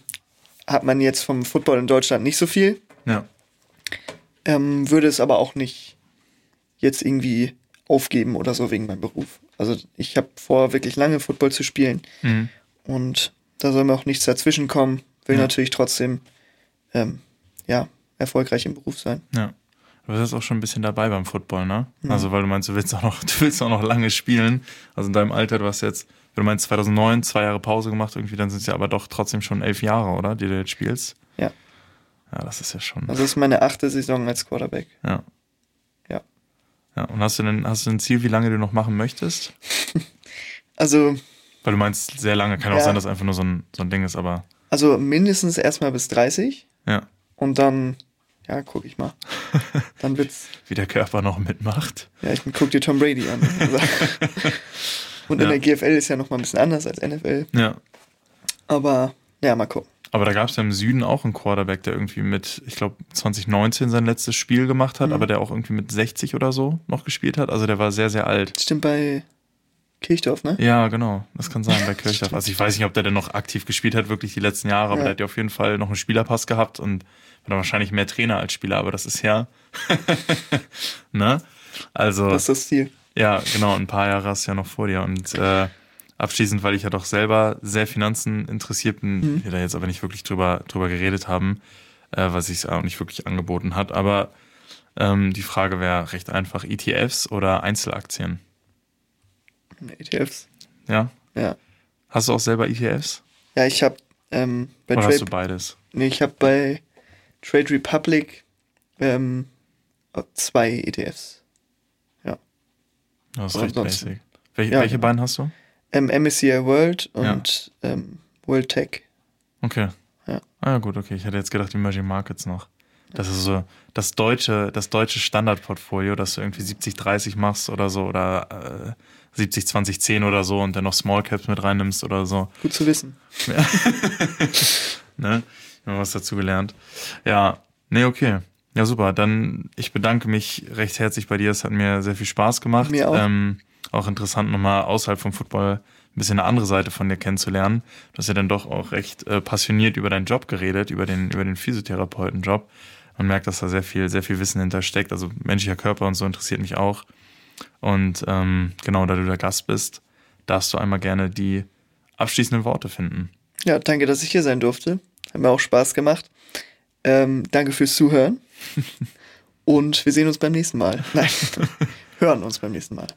hat man jetzt vom Football in Deutschland nicht so viel. Ja. Ähm, würde es aber auch nicht jetzt irgendwie aufgeben oder so wegen meinem Beruf. Also ich habe vor, wirklich lange Football zu spielen mhm. und da soll mir auch nichts dazwischen kommen. Will ja. natürlich trotzdem, ähm, ja, erfolgreich im Beruf sein. Ja. Du bist auch schon ein bisschen dabei beim Football, ne? Mhm. Also, weil du meinst, du willst auch noch, [laughs] du willst auch noch lange spielen. Also in deinem Alter, du hast jetzt, wenn du meinst 2009 zwei Jahre Pause gemacht irgendwie, dann sind es ja aber doch trotzdem schon elf Jahre, oder? Die du jetzt spielst. Ja. Ja, das ist ja schon. Also das ist meine achte Saison als Quarterback. Ja. Ja. Ja. Und hast du denn, hast du ein Ziel, wie lange du noch machen möchtest? [laughs] also weil du meinst, sehr lange. Kann ja. auch sein, dass einfach nur so ein, so ein Ding ist, aber. Also mindestens erstmal bis 30. Ja. Und dann, ja, guck ich mal. [laughs] Dann wird's. Wie der Körper noch mitmacht. Ja, ich guck dir Tom Brady an. [laughs] Und ja. in der GFL ist ja nochmal ein bisschen anders als NFL. Ja. Aber, ja, mal gucken. Aber da gab es ja im Süden auch einen Quarterback, der irgendwie mit, ich glaube, 2019 sein letztes Spiel gemacht hat, mhm. aber der auch irgendwie mit 60 oder so noch gespielt hat. Also der war sehr, sehr alt. Stimmt bei Kirchdorf, ne? Ja, genau. Das kann sein bei Kirchdorf. Also ich weiß nicht, ob der denn noch aktiv gespielt hat, wirklich die letzten Jahre, aber ja. der hat ja auf jeden Fall noch einen Spielerpass gehabt und war dann wahrscheinlich mehr Trainer als Spieler, aber das ist ja. [laughs] ne? Also. Das ist das Ziel. Ja, genau. Ein paar Jahre hast du ja noch vor dir. Und äh, abschließend, weil ich ja doch selber sehr Finanzen interessiert bin, mhm. wir da jetzt aber nicht wirklich drüber, drüber geredet haben, äh, was sich auch nicht wirklich angeboten hat. Aber ähm, die Frage wäre recht einfach: ETFs oder Einzelaktien? ETFs. Ja? Ja. Hast du auch selber ETFs? Ja, ich habe ähm, bei Oder Trade, hast du beides? Nee, ich habe bei Trade Republic ähm, zwei ETFs. Ja. Das ist recht basic. Welche, ja, welche genau. beiden hast du? Ähm, MSCI World und ja. ähm, World Tech. Okay. Ja. Ah ja, gut, okay. Ich hätte jetzt gedacht, Emerging Markets noch. Das ist so das deutsche, das deutsche Standardportfolio, dass du irgendwie 70-30 machst oder so oder äh, 70, 20, 10 oder so und dann noch Small Caps mit reinnimmst oder so. Gut zu wissen. Ja. [laughs] ne? Ich habe was dazu gelernt. Ja, nee, okay. Ja, super. Dann, ich bedanke mich recht herzlich bei dir. Es hat mir sehr viel Spaß gemacht. Mir auch. Ähm, auch interessant, nochmal außerhalb vom Football ein bisschen eine andere Seite von dir kennenzulernen. Du hast ja dann doch auch recht äh, passioniert über deinen Job geredet, über den, über den Physiotherapeutenjob. Man merkt, dass da sehr viel, sehr viel Wissen hintersteckt. Also menschlicher Körper und so interessiert mich auch. Und ähm, genau, da du der Gast bist, darfst du einmal gerne die abschließenden Worte finden. Ja, danke, dass ich hier sein durfte. Hat mir auch Spaß gemacht. Ähm, danke fürs Zuhören. [laughs] Und wir sehen uns beim nächsten Mal. Nein, [laughs] hören uns beim nächsten Mal.